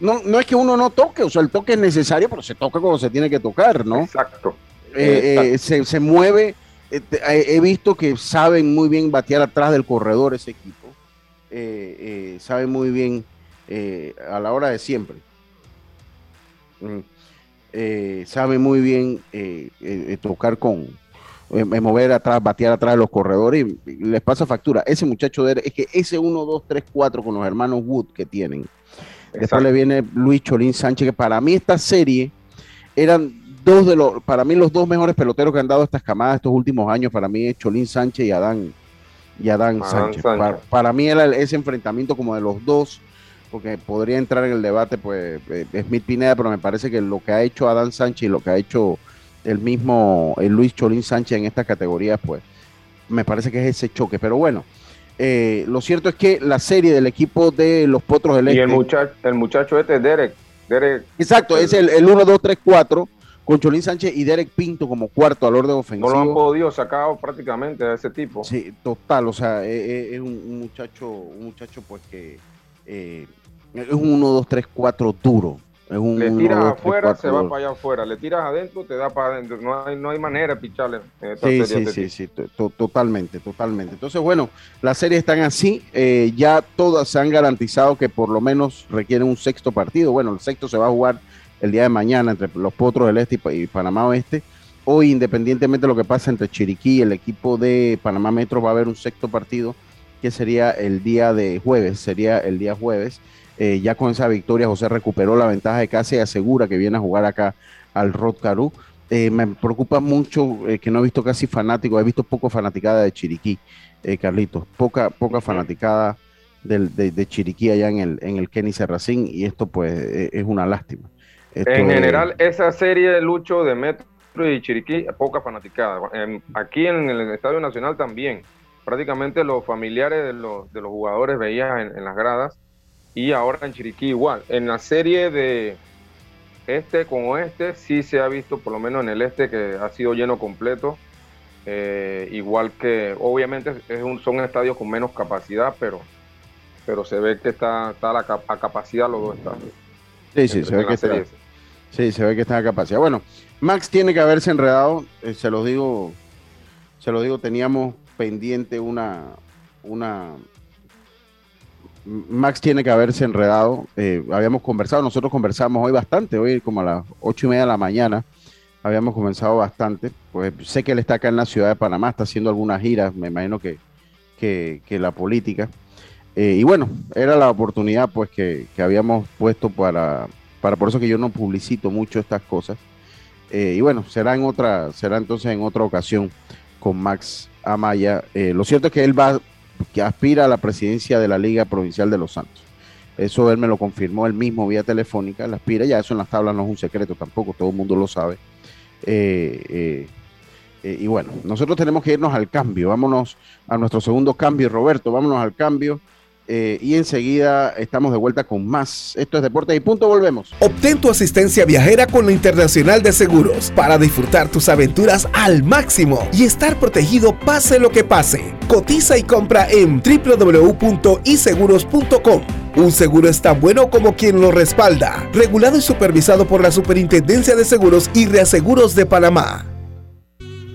No, no es que uno no toque, o sea, el toque es necesario, pero se toca cuando se tiene que tocar, ¿no? Exacto. se, se mueve este, he visto que saben muy bien batear atrás del corredor ese equipo. Eh, eh, saben muy bien eh, a la hora de siempre. Mm. saben muy bien tocar con, mover atrás, batear atrás de los corredores y, les pasa factura. Ese muchacho de, es que ese 1, 2, 3, 4 con los hermanos Wood que tienen. Después le viene Luis Cholín Sánchez, que para mí esta serie eran dos de los, para mí los dos mejores peloteros que han dado estas camadas estos últimos años, para mí es Cholín Sánchez y Adán, y Adán, Sánchez. Para, mí era ese enfrentamiento como de los dos, porque podría entrar en el debate pues eh, Smith Pineda, pero me parece que lo que ha hecho Adán Sánchez y lo que ha hecho el mismo el Luis Cholín Sánchez en esta categoría, pues me parece que es ese choque. Pero bueno, eh, lo cierto es que la serie del equipo de los Potros del Y el este muchacho, el muchacho este, Derek. Derek Exacto, es el, el 1, 2, 3, 4 con Cholín Sánchez y Derek Pinto como cuarto al orden ofensivo. No lo han podido sacar prácticamente a ese tipo. Sí, total, o sea, es, un, muchacho, un muchacho pues que eh, es un 1, 2, 3, 4 duro. Es un le tiras afuera, se va para allá afuera. Le tiras adentro, te da para adentro. No hay, no hay manera de picharle. sí, sí, sí, sí, totalmente, totalmente. Entonces, bueno, las series están así. Eh, ya todas se han garantizado que por lo menos requieren un sexto partido. Bueno, el sexto se va a jugar el día de mañana entre los Potros del Este y, Panamá Oeste. Hoy, independientemente de lo que pasa entre Chiriquí y el equipo de Panamá Metro, va a haber un sexto partido que sería el día de jueves, sería el día jueves. Eh, ya con esa victoria, José recuperó la ventaja de casa y asegura que viene a jugar acá al Rod Caru. Eh, me preocupa mucho eh, que no he visto casi fanáticos, he visto poco fanaticada de Chiriquí, Carlitos, poca, poca fanaticada de, Chiriquí allá en el, en el Kenny Serracín y esto pues es una lástima en general, esa serie de Lucho de Metro y Chiriquí, poca fanaticada. aquí en el Estadio Nacional también. Prácticamente los familiares de los, de los jugadores veían en, las gradas y ahora en Chiriquí igual. En la serie de este con oeste sí se ha visto, por lo menos en el este, que ha sido lleno completo. Eh, igual que, obviamente, es un, son estadios con menos capacidad, pero, pero se ve que está, está a, capacidad los dos estadios. Sí, sí, se ve que está. Sí, se ve que está en capacidad. Bueno, Max tiene que haberse enredado, eh, se lo digo, se lo digo, teníamos pendiente una, una, Max tiene que haberse enredado. Eh, habíamos conversado, nosotros conversamos hoy bastante, hoy como a las ocho y media de la mañana, habíamos comenzado bastante. Pues sé que él está acá en la ciudad de Panamá, está haciendo algunas giras, me imagino que, que, la política. Eh, y bueno, era la oportunidad pues que, que habíamos puesto para, para por eso que yo no publicito mucho estas cosas. Eh, y bueno, será en otra, será entonces en otra ocasión con Max Amaya. Lo cierto es que él va, que aspira a la presidencia de la Liga Provincial de los Santos. Eso él me lo confirmó él mismo vía telefónica. La aspira, ya eso en las tablas no es un secreto tampoco, todo el mundo lo sabe. Eh, y bueno, nosotros tenemos que irnos al cambio. Vámonos a nuestro segundo cambio, Roberto. Vámonos al cambio eh, y enseguida estamos de vuelta con más. Esto es Deportes y Punto, volvemos. Obtén tu asistencia viajera con la Internacional de Seguros para disfrutar tus aventuras al máximo y estar protegido pase lo que pase. Cotiza y compra en www.iseguros.com. Un seguro es tan bueno como quien lo respalda. Regulado y supervisado por la Superintendencia de Seguros y Reaseguros de Panamá.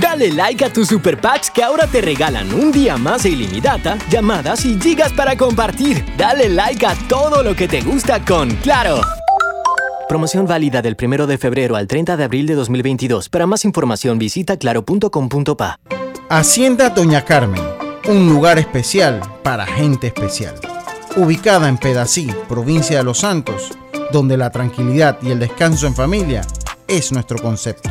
Dale like a tus super packs que ahora te regalan un día más de ilimitada, llamadas y gigas para compartir. Dale like a todo lo que te gusta con Claro. Promoción válida del 1 de febrero al 30 de abril de 2022. Para más información visita claro.com.pa. Hacienda Doña Carmen, un lugar especial para gente especial. Ubicada en Pedací, provincia de Los Santos, donde la tranquilidad y el descanso en familia es nuestro concepto.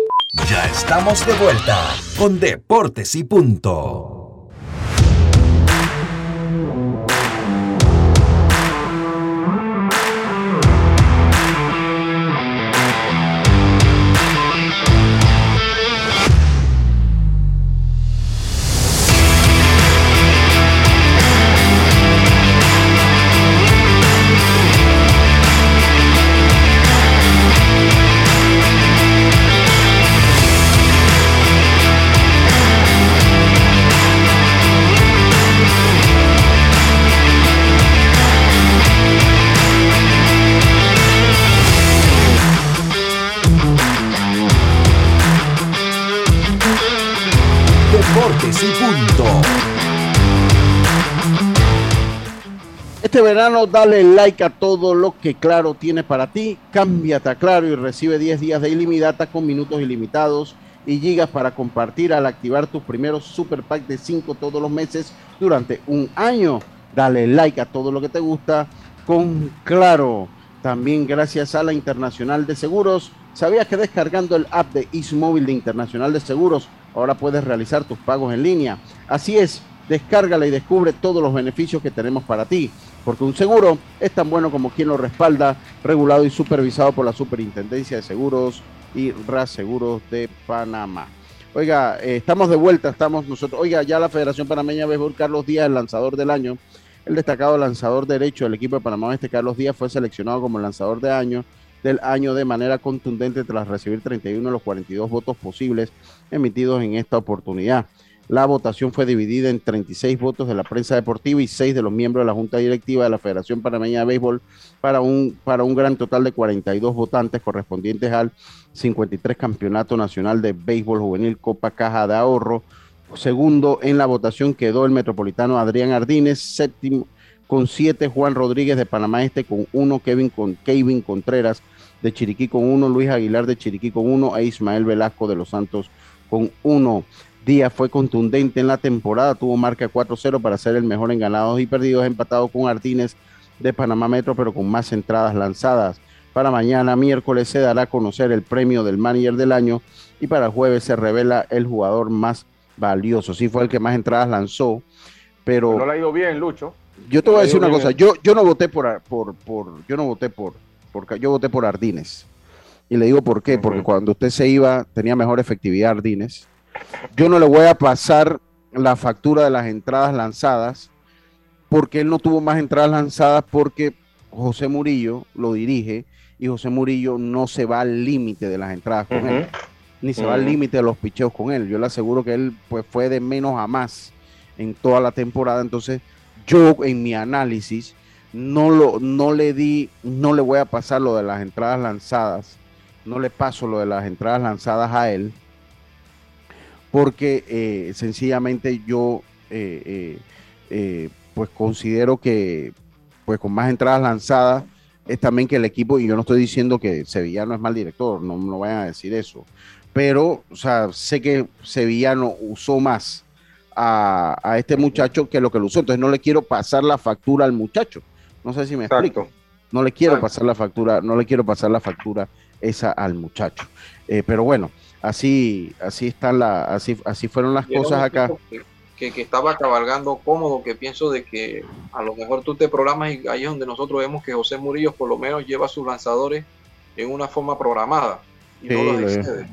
Ya estamos de vuelta con Deportes y Punto. Este verano dale like a todo lo que Claro tiene para ti. Cámbiate a Claro y recibe 10 días de ilimitada con minutos ilimitados y gigas para compartir al activar tus primeros super pack de 5 todos los meses durante un año. Dale like a todo lo que te gusta con Claro. También gracias a la Internacional de Seguros. ¿Sabías que descargando el app de Ismóvil de Internacional de Seguros ahora puedes realizar tus pagos en línea? Así es, descárgala y descubre todos los beneficios que tenemos para ti. Porque un seguro es tan bueno como quien lo respalda, regulado y supervisado por la Superintendencia de Seguros y Seguros de Panamá. Oiga, eh, estamos de vuelta, estamos nosotros. Oiga, ya la Federación Panameña de Béisbol, Carlos Díaz, el lanzador del año, el destacado lanzador derecho del equipo de Panamá Este, Carlos Díaz, fue seleccionado como lanzador de año del año de manera contundente tras recibir 31 de los 42 votos posibles emitidos en esta oportunidad. La votación fue dividida en 36 votos de la prensa deportiva y 6 de los miembros de la Junta Directiva de la Federación Panameña de Béisbol para un, para un gran total de 42 votantes correspondientes al 53 Campeonato Nacional de Béisbol Juvenil Copa Caja de Ahorro. Segundo en la votación quedó el metropolitano Adrián Ardínez, séptimo con 7 Juan Rodríguez de Panamá Este con 1, Kevin, con, Kevin Contreras de Chiriquí con 1, Luis Aguilar de Chiriquí con 1 e Ismael Velasco de Los Santos con 1. Díaz fue contundente en la temporada, tuvo marca 4-0 para ser el mejor en ganados y perdidos, empatado con Artínez de Panamá Metro, pero con más entradas lanzadas. Para mañana, miércoles, se dará a conocer el premio del manager del año y para el jueves se revela el jugador más valioso. Sí fue el que más entradas lanzó, pero... No le ha ido bien, Lucho. Yo te voy a decir una cosa, yo, yo no voté por, por, por, yo no voté por, por, yo voté por Ardínez. Y le digo por qué, porque cuando usted se iba tenía mejor efectividad Ardínez. Yo no le voy a pasar la factura de las entradas lanzadas, porque él no tuvo más entradas lanzadas porque José Murillo lo dirige y José Murillo no se va al límite de las entradas con él, ni se va al límite de los picheos con él. Yo le aseguro que él pues fue de menos a más en toda la temporada, entonces yo en mi análisis no lo no le di no le voy a pasar lo de las entradas lanzadas no le paso lo de las entradas lanzadas a él, porque eh, sencillamente yo eh, eh, pues considero que pues con más entradas lanzadas es también que el equipo, y yo no estoy diciendo que Sevillano es mal director, no, no vayan a decir eso, pero o sea, sé que Sevillano usó más a, este muchacho que lo que lo usó, entonces no le quiero pasar la factura al muchacho, no sé si me explico, no le quiero pasar la factura, no le quiero pasar la factura esa al muchacho, pero bueno, así, así están la, así, así fueron las cosas acá que, estaba cabalgando cómodo, que pienso de que a lo mejor tú te programas y ahí es donde nosotros vemos que José Murillo por lo menos lleva sus lanzadores en una forma programada y sí, no los excede.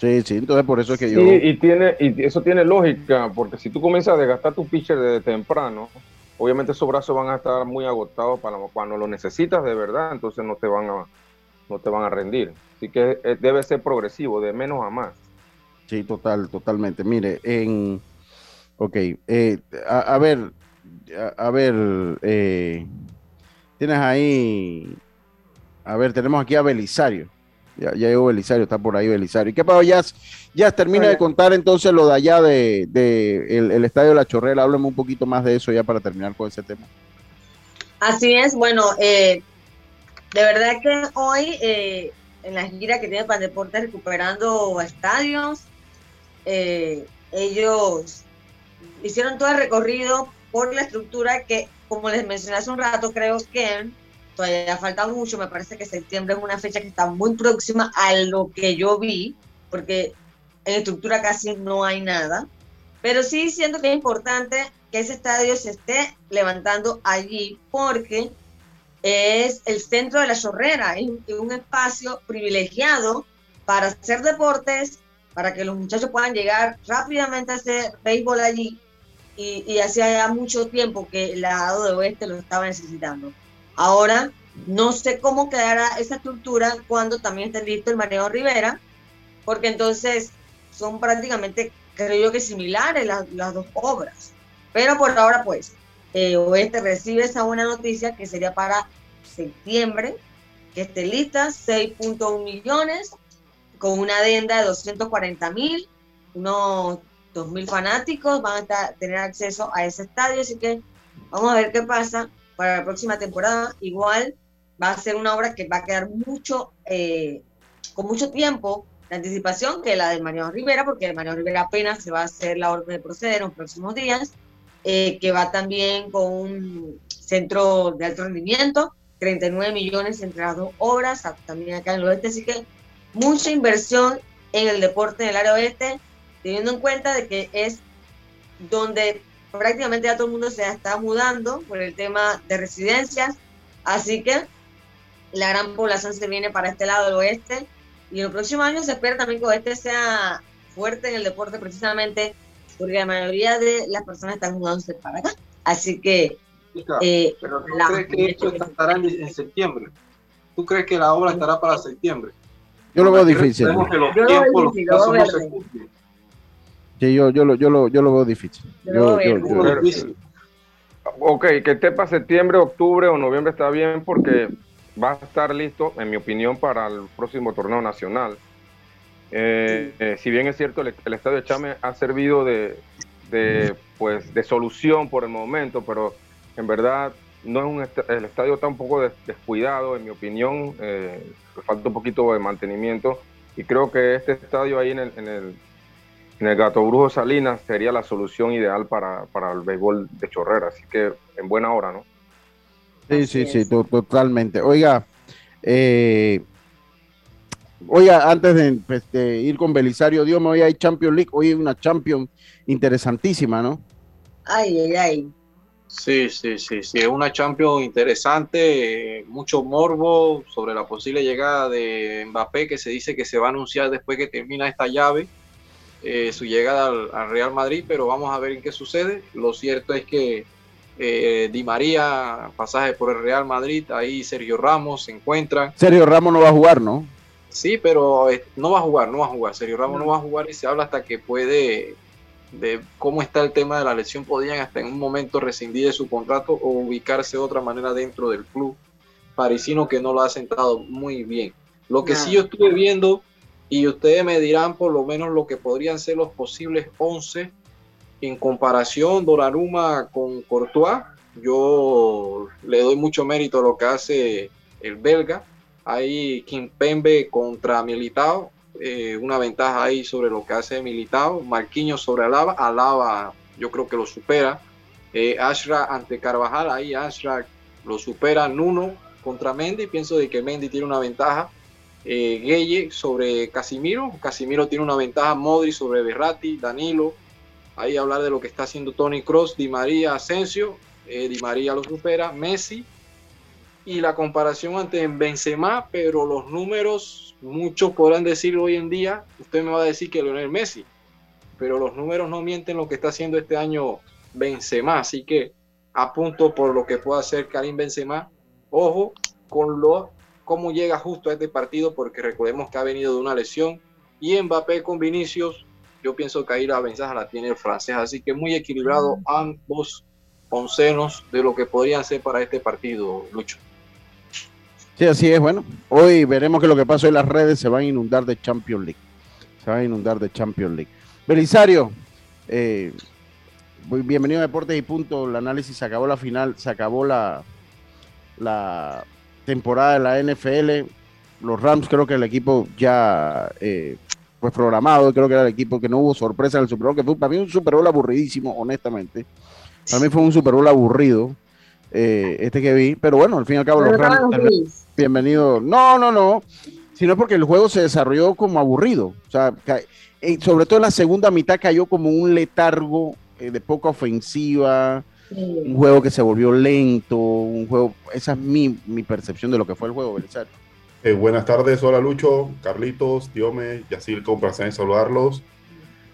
Sí, sí, entonces por eso es que yo... Sí, y, tiene, y eso tiene lógica, porque si tú comienzas a desgastar tu pitcher desde temprano, obviamente esos brazos van a estar muy agotados para cuando lo necesitas de verdad, entonces no te van a, no te van a rendir. Así que eh, debe ser progresivo, de menos a más. Sí, total, totalmente. Mire, en Ok, eh, a, ver, a, ver, eh, tienes ahí, a ver, tenemos aquí a Belisario. Ya, ya llegó Belisario, está por ahí Belisario. qué pasó, ya, ya termina de contar entonces lo de allá de, el, Estadio de la Chorrera. Háblame un poquito más de eso ya para terminar con ese tema. Así es, bueno, eh, de verdad que hoy en la gira que tiene Deportes recuperando estadios, ellos hicieron todo el recorrido por la estructura que, como les mencioné hace un rato, creo que todavía falta mucho. Me parece que septiembre es una fecha que está muy próxima a lo que yo vi, porque en estructura casi no hay nada. Pero sí siento que es importante que ese estadio se esté levantando allí porque es el centro de la chorrera, es un espacio privilegiado para hacer deportes, para que los muchachos puedan llegar rápidamente a hacer béisbol allí y, hacía ya mucho tiempo que el lado de oeste lo estaba necesitando. Ahora, no sé cómo quedará esa estructura cuando también esté listo el Mario Rivera, porque entonces son prácticamente, creo yo que similares las, las dos obras. Pero por ahora, pues, eh, Oeste recibe esa buena noticia que sería para septiembre, que esté lista, 6.1 millones, con una adenda de 240 mil, unos 2.000 fanáticos van a tener acceso a ese estadio, así que vamos a ver qué pasa para la próxima temporada. Igual va a ser una obra que va a quedar mucho, eh, con mucho tiempo de anticipación que la de Mariano Rivera, porque Mariano Rivera apenas se va a hacer la orden de proceder en los próximos días, eh, que va también con un centro de alto rendimiento, 39 millones entre las dos obras, también acá en el oeste, así que mucha inversión en el deporte en el área oeste teniendo en cuenta de que es donde prácticamente ya todo el mundo se está mudando por el tema de residencias, así que la gran población se viene para este lado del oeste. Y en los próximos años se espera también que oeste sea fuerte en el deporte precisamente porque la mayoría de las personas están mudándose para acá, así que... Eh, pero ¿tú crees que esto estará en septiembre? ¿Tú crees que la obra estará para septiembre? Yo lo veo difícil. Que los tiempos, los plazos no se cumplen. Sí, yo, yo, lo, yo, lo, yo lo veo difícil. Yo, ok, que esté para septiembre, octubre o noviembre está bien porque va a estar listo, en mi opinión, para el próximo torneo nacional. Eh, eh, si bien es cierto, el, estadio de Chame ha servido de, de, pues, de solución por el momento, pero en verdad no es un el estadio está un poco descuidado, en mi opinión, eh, falta un poquito de mantenimiento y creo que este estadio ahí en el, en el en el Gato Brujo Salinas sería la solución ideal para, el béisbol de Chorrera, así que en buena hora, ¿no? Sí, sí, sí, totalmente. Oiga, eh, oiga, antes pues, de, ir con Belisario Dios, hoy hay Champions League, hoy hay una Champions interesantísima, ¿no? Ay, ay, ay. Sí, sí, sí, sí, es una Champions interesante, mucho morbo sobre la posible llegada de Mbappé que se dice que se va a anunciar después que termina esta llave. Eh, su llegada al, Real Madrid, pero vamos a ver en qué sucede. Lo cierto es que eh, Di María, pasaje por el Real Madrid, ahí Sergio Ramos se encuentra. Sergio Ramos no va a jugar, ¿no? Sí, pero eh, no va a jugar, no va a jugar. Sergio Ramos no. va a jugar y se habla hasta que puede, de cómo está el tema de la lesión, podían hasta en un momento rescindir de su contrato o ubicarse de otra manera dentro del club parisino que no lo ha sentado muy bien. Lo que sí yo estuve viendo, y ustedes me dirán por lo menos lo que podrían ser los posibles 11 en comparación Donnarumma con Courtois, yo le doy mucho mérito a lo que hace el belga. Ahí Kimpembe contra Militao, eh, una ventaja ahí sobre lo que hace Militao. Marquinhos sobre Alaba, Alaba yo creo que lo supera. Eh, Ashra ante Carvajal, ahí Ashra lo supera. Nuno contra Mendy, pienso de que Mendy tiene una ventaja. Eh, Gueye sobre Casimiro, Casimiro tiene una ventaja. Modri sobre Berratti, Danilo. Ahí hablar de lo que está haciendo Tony Cross, Di María, Asensio. Eh, Di María lo supera. Messi y la comparación ante Benzema, pero los números, muchos podrán decir hoy en día, usted me va a decir que Lionel Messi, pero los números no mienten lo que está haciendo este año Benzema, así que apunto por lo que pueda hacer Karim Benzema, ojo con lo cómo llega justo a este partido, porque recordemos que ha venido de una lesión, y Mbappé con Vinicius, yo pienso que ahí la ventaja la tiene el francés, así que muy equilibrado ambos oncenos de lo que podrían ser para este partido, Lucho. Sí, así es. Bueno, hoy veremos que lo que pasa en las redes se van a inundar de Champions League. Se van a inundar de Champions League. Belisario, eh, bienvenido a Deportes y Punto. El análisis se acabó la final, se acabó la, la temporada de la NFL. Los Rams, creo que el equipo ya eh, pues programado. Creo que era el equipo que no hubo sorpresa en el Super Bowl, que fue para mí un Super Bowl aburridísimo, honestamente. Para mí fue un Super Bowl aburrido. Eh, este que vi, pero bueno, al fin y al cabo los Rams bienvenido. No, no, no. Sino porque el juego se desarrolló como aburrido. O sea, eh, sobre todo en la segunda mitad cayó como un letargo eh, de poca ofensiva. Un juego que se volvió lento, un juego, esa es mi, percepción de lo que fue el juego, eh, buenas tardes, hola Lucho, Carlitos, Diome, Yacil, con placer en saludarlos.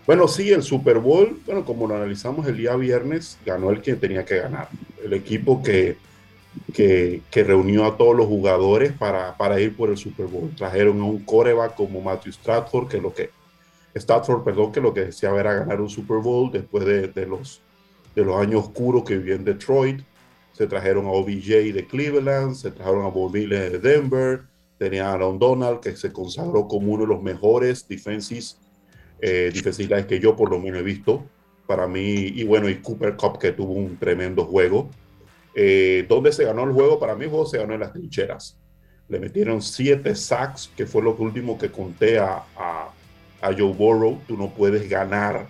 Bueno, sí, el Super Bowl, bueno, como lo analizamos el día viernes, ganó el quien tenía que ganar. El equipo que que, reunió a todos los jugadores para, para, ir por el Super Bowl. Trajeron a un coreback como Matthew Stratford, que lo que Stratford, perdón, que lo que deseaba era ganar un Super Bowl después de, de, los, de los años oscuros que vivió en Detroit. Se trajeron a OBJ de Cleveland, se trajeron a Bob de Denver, tenía a Aaron Donald, que se consagró como uno de los mejores defensives, eh, que yo por lo menos he visto. Para mí, y bueno, y Cooper Cup, que tuvo un tremendo juego. Eh, ¿Dónde se ganó el juego? Para mí el juego se ganó en las trincheras. Le metieron siete sacks, que fue lo último que conté a, a, Joe Burrow. Tú no puedes ganar.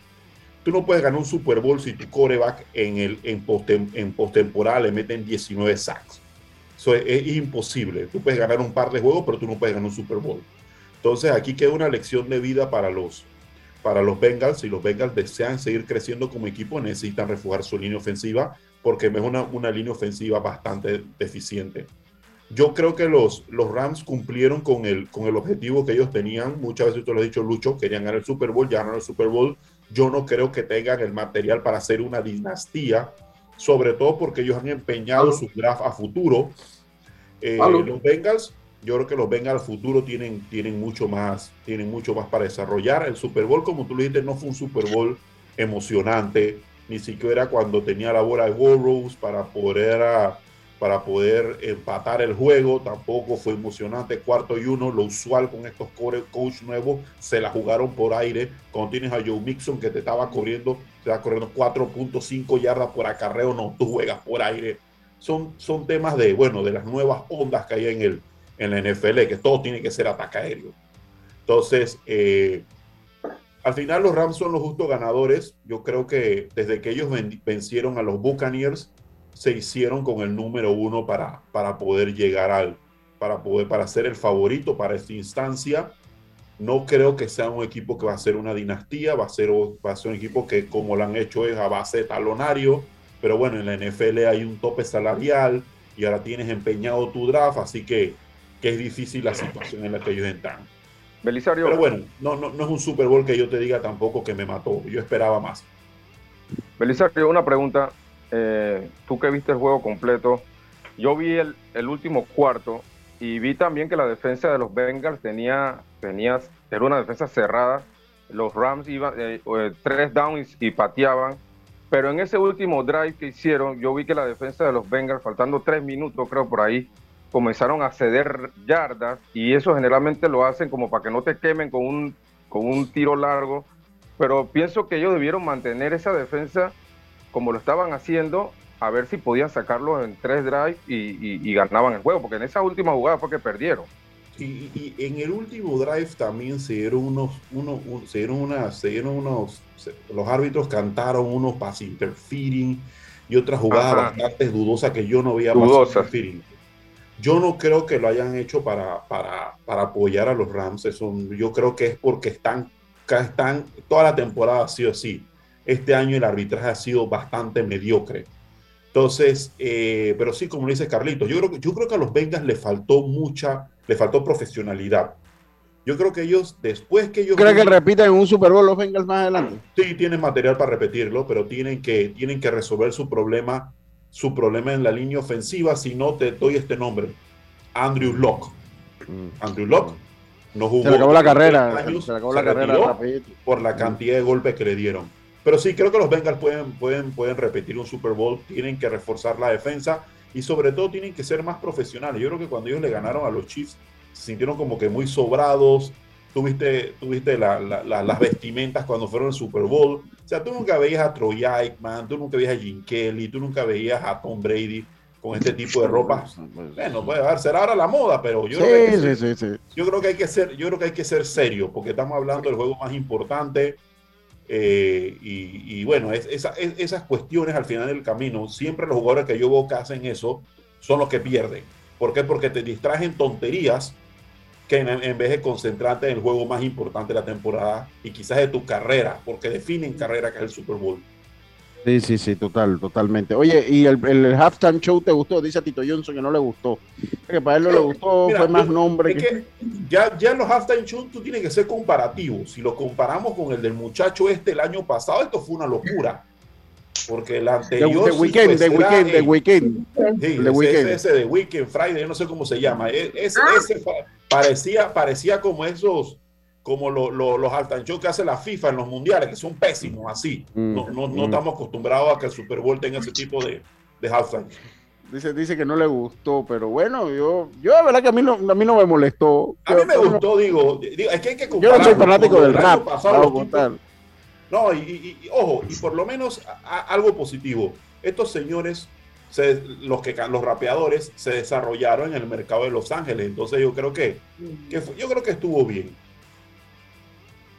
Tú no puedes ganar un Super Bowl si tu coreback en, el, en, en postemporada le meten 19 sacks. Eso es, imposible. Tú puedes ganar un par de juegos, pero tú no puedes ganar un Super Bowl. Entonces aquí queda una lección de vida para los, para los Bengals. Si los Bengals desean seguir creciendo como equipo, necesitan refugiar su línea ofensiva porque es una, una línea ofensiva bastante deficiente. Yo creo que los, los Rams cumplieron con el, con el objetivo que ellos tenían. Muchas veces tú lo has dicho, Lucho, querían ganar el Super Bowl, ya ganaron el Super Bowl. Yo no creo que tengan el material para hacer una dinastía, sobre todo porque ellos han empeñado su draft a futuro. Eh, los Bengals, yo creo que los Bengals al futuro tienen, tienen, mucho más, tienen mucho más para desarrollar. El Super Bowl, como tú lo dijiste, no fue un Super Bowl emocionante ni siquiera cuando tenía la bola de Burrows para poder, ah, para poder empatar el juego, tampoco fue emocionante. Cuarto y uno, lo usual con estos coach nuevos, se la jugaron por aire. Cuando tienes a Joe Mixon que te estaba corriendo, te estaba corriendo 4.5 yardas por acarreo, no, tú juegas por aire. Son, son temas de, bueno, de las nuevas ondas que hay en, el, en la NFL, que todo tiene que ser ataque aéreo. Entonces, eh, al final los Rams son los justos ganadores. Yo creo que desde que ellos vencieron a los Buccaneers, se hicieron con el número uno para, para poder llegar al, para poder, para ser el favorito para esta instancia. No creo que sea un equipo que va a ser una dinastía, va a ser, va a ser un equipo que como lo han hecho es a base de talonario, pero bueno, en la NFL hay un tope salarial y ahora tienes empeñado tu draft, así que, que es difícil la situación en la que ellos están. Belisario. Pero bueno, no, no, no, es un Super Bowl que yo te diga tampoco que me mató. Yo esperaba más. Belisario, una pregunta. Eh, tú que viste el juego completo, yo vi el, el, último cuarto y vi también que la defensa de los Bengals tenía, tenía era una defensa cerrada. Los Rams iban eh, eh, tres downs y pateaban. Pero en ese último drive que hicieron, yo vi que la defensa de los Bengals, faltando tres minutos, creo por ahí, comenzaron a ceder yardas y eso generalmente lo hacen como para que no te quemen con un, con un tiro largo, pero pienso que ellos debieron mantener esa defensa como lo estaban haciendo, a ver si podían sacarlo en tres drives y, ganaban el juego, porque en esa última jugada fue que perdieron. Y, y, en el último drive también se dieron unos, unos, se dieron unas, se dieron unos, los árbitros cantaron unos pass interfering y otras jugadas bastante dudosas que yo no veía pass interfering. Yo no creo que lo hayan hecho para, para, para apoyar a los Rams. Eso, yo creo que es porque están, están, toda la temporada ha sido así. Este año el arbitraje ha sido bastante mediocre. Entonces, eh, pero sí, como dice Carlito, yo creo, yo creo que a los Bengals le faltó mucha, le faltó profesionalidad. Yo creo que ellos, después que ellos... ¿Creen que repiten un Super Bowl los Bengals más adelante? Sí, tienen material para repetirlo, pero tienen que, tienen que resolver su problema su problema en la línea ofensiva, si no te doy este nombre, Andrew Locke. Mm. Andrew Locke no jugó. Se le acabó la carrera. se le acabó la carrera por la cantidad de golpes que le dieron. Pero sí, creo que los Bengals pueden, pueden, pueden repetir un Super Bowl, tienen que reforzar la defensa y sobre todo tienen que ser más profesionales. Yo creo que cuando ellos le ganaron a los Chiefs, se sintieron como que muy sobrados, tuviste, tuviste las vestimentas cuando fueron al Super Bowl. O sea, tú nunca veías a Troy Aikman, tú nunca veías a Jim Kelly, tú nunca veías a Tom Brady con este tipo de ropa. Bueno, puede ser ahora la moda, pero yo, creo que yo creo que hay que ser, yo creo que hay que ser serio, porque estamos hablando del juego más importante. Eh, y, bueno, es, esas cuestiones al final del camino, siempre los jugadores que yo veo que hacen eso son los que pierden. ¿Por qué? Porque te distraen tonterías que en, vez de concentrarte en el juego más importante de la temporada y quizás de tu carrera, porque definen carrera que es el Super Bowl. Sí, sí, sí, total, totalmente. Oye, ¿y el, el halftime show te gustó? Dice a Tito Johnson que no le gustó. Que para él no le gustó, fue más nombre. que... ya, ya en los halftime shows tú tienes que ser comparativo. Si lo comparamos con el del muchacho este el año pasado, esto fue una locura. Porque el anterior. De, Weekend, de Weekend, de Weekend. Sí, de weekend. Ese, de Weekend, Friday, yo no sé cómo se llama. E, ese, ah. ese parecía, parecía como esos, como los altan que hace la FIFA en los mundiales, que son pésimos así. Mm, no, no, no mm. estamos acostumbrados a que el Super Bowl tenga ese tipo de, de halftime. Dice, dice que no le gustó, pero bueno, yo, yo la verdad que a mí no, a mí no me molestó. A mí me gustó, digo, es que hay que Yo no soy fanático del rap. No, y, ojo, y por lo menos algo positivo. Estos señores los, que, los rapeadores se desarrollaron en el mercado de Los Ángeles. Entonces yo creo que, yo creo que estuvo bien.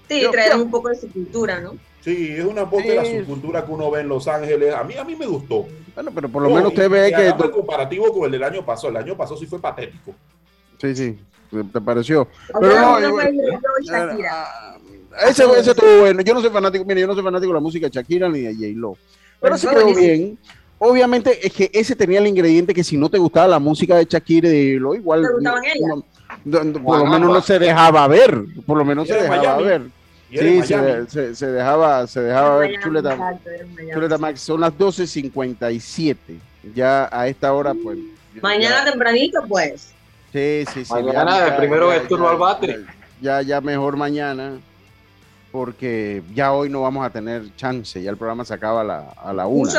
Sí, traer un poco de su cultura, ¿no? Sí, es una poca de la subcultura que uno ve en Los Ángeles. A mí, a mí me gustó. Bueno, pero por lo menos usted ve que... El comparativo con el del año pasado. El año pasado sí fue patético. Sí, sí. ¿Te pareció? Pero no, ese, ese estuvo bueno. Yo no soy fanático, mire, yo no soy fanático de la música de Shakira ni de J-Lo. Pero sí quedó bien. Obviamente es que ese tenía el ingrediente que si no te gustaba la música de Shakira y lo igual. por lo menos no se dejaba ver. Por lo menos se dejaba ver. Sí, se, se, dejaba, se dejaba ver Chuleta, Chuleta Max. Son las 12.57. Ya a esta hora, pues. Mañana tempranito, pues. Sí, sí, sí. Mañana, primero el turno al bate. Ya, ya mejor mañana porque ya hoy no vamos a tener chance, ya el programa se acaba a la, a la una.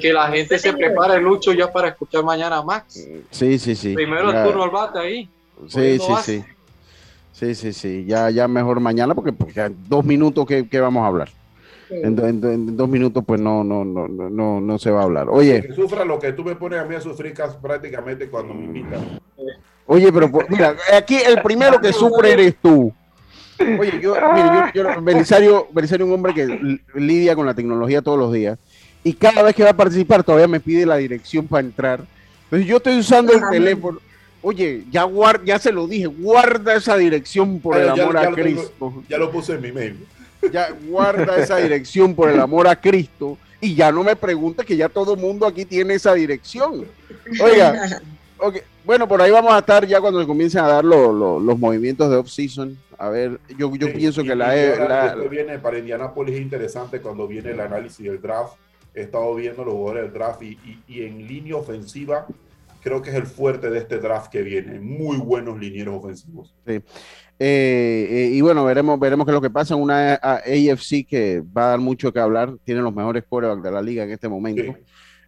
Que la gente se prepare, Lucho, ya para escuchar mañana Max. Sí, sí, sí. Primero el turno al bate ahí. Sí, sí, sí. Sí, sí, sí. Ya, ya mejor mañana, porque, porque dos minutos que, vamos a hablar. En, dos minutos, pues no, no, no, no, no se va a hablar. Oye. Que sufra lo que tú me pones a mí a sufrir prácticamente cuando me invitan. Oye, pero pues, mira, aquí el primero que sufre eres tú. Oye, yo, mire, yo, yo Belisario, Belisario es un hombre que lidia con la tecnología todos los días y cada vez que va a participar todavía me pide la dirección para entrar. Entonces yo estoy usando el teléfono. Oye, ya, guarda, ya se lo dije, guarda esa dirección por el amor a Cristo. ya lo puse en mi mail. Ya guarda esa dirección por el amor a Cristo y ya no me pregunte que ya todo el mundo aquí tiene esa dirección. Oiga, okay. Bueno, por ahí vamos a estar ya cuando se comiencen a dar los movimientos de off-season a ver, yo, yo pienso que la, e, viene para Indianapolis es interesante cuando viene el análisis del draft. He estado viendo los jugadores del draft y, y, en línea ofensiva creo que es el fuerte de este draft que viene. Muy buenos linieros ofensivos. Sí. Eh, eh, y bueno, veremos, veremos qué es lo que pasa una AFC que va a dar mucho que hablar. Tiene los mejores quarterbacks de la liga en este momento.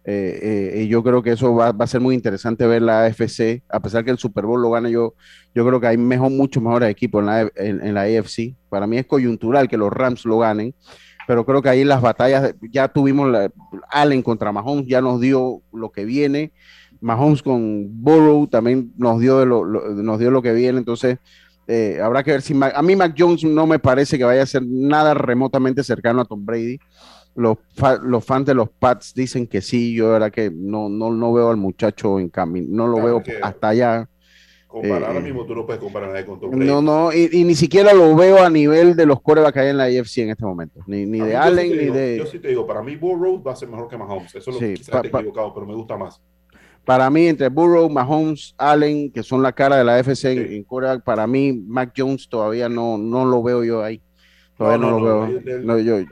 Eh, eh, y yo creo que eso va, a ser muy interesante ver la AFC, a pesar que el Super Bowl lo gane yo, yo creo que hay mejor, muchos mejores equipos en la, en, la AFC. Para mí es coyuntural que los Rams lo ganen, pero creo que ahí las batallas, ya tuvimos la, Allen contra Mahomes, ya nos dio lo que viene. Mahomes con Burrow también nos dio, lo, nos dio lo que viene, entonces eh, habrá que ver si a mí Mac Jones no me parece que vaya a ser nada remotamente cercano a Tom Brady. Los, los fans de los Pats dicen que sí, yo era que no, no, no veo al muchacho en camino, no lo veo hasta allá. Comparar ahora eh, mismo tú no puedes comparar con Tom Brady. No, no, y, ni siquiera lo veo a nivel de los corebacks que hay en la AFC en este momento. Ni, ni de Allen, ni de. Yo sí te digo, para mí Burrow va a ser mejor que Mahomes. Eso es lo que quizás equivocado, pero me gusta más. Para mí, entre Burrow, Mahomes, Allen, que son la cara de la FC en, Corea, para mí, Mac Jones todavía no, no lo veo yo ahí. Todavía no, lo veo.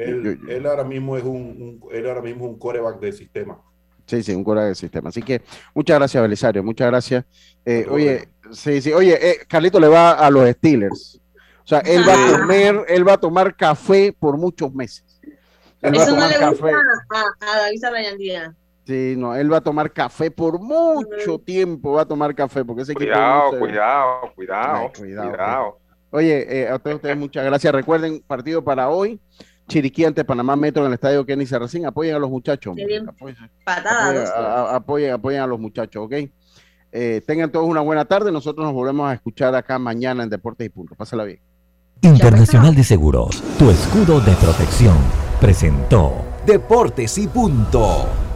Él, ahora mismo es un, él ahora mismo un coreback de sistema. Sí, sí, un coreback de sistema. Así que muchas gracias, Belisario. Muchas gracias. Eh, oye, sí, sí. Oye, eh, Carlito le va a los Steelers. O sea, él va a ah. comer, él va a tomar café por muchos meses. Eso no le gusta a, a David Díaz. Sí, no, él va a tomar café por mucho tiempo, va a tomar café, porque ese cuidado, equipo cuidado, cuidado, cuidado, cuidado, Oye, eh, a todos ustedes muchas gracias. Recuerden, partido para hoy, Chiriquí ante Panamá Metro en el estadio Kenny Serracín. Apoyen a los muchachos. Apoyen, apoyen, a los muchachos, ¿ok? Eh, tengan todos una buena tarde. Nosotros nos volvemos a escuchar acá mañana en Deportes y Punto. Pásala bien. Internacional de Seguros, tu escudo de protección, presentó Deportes y Punto.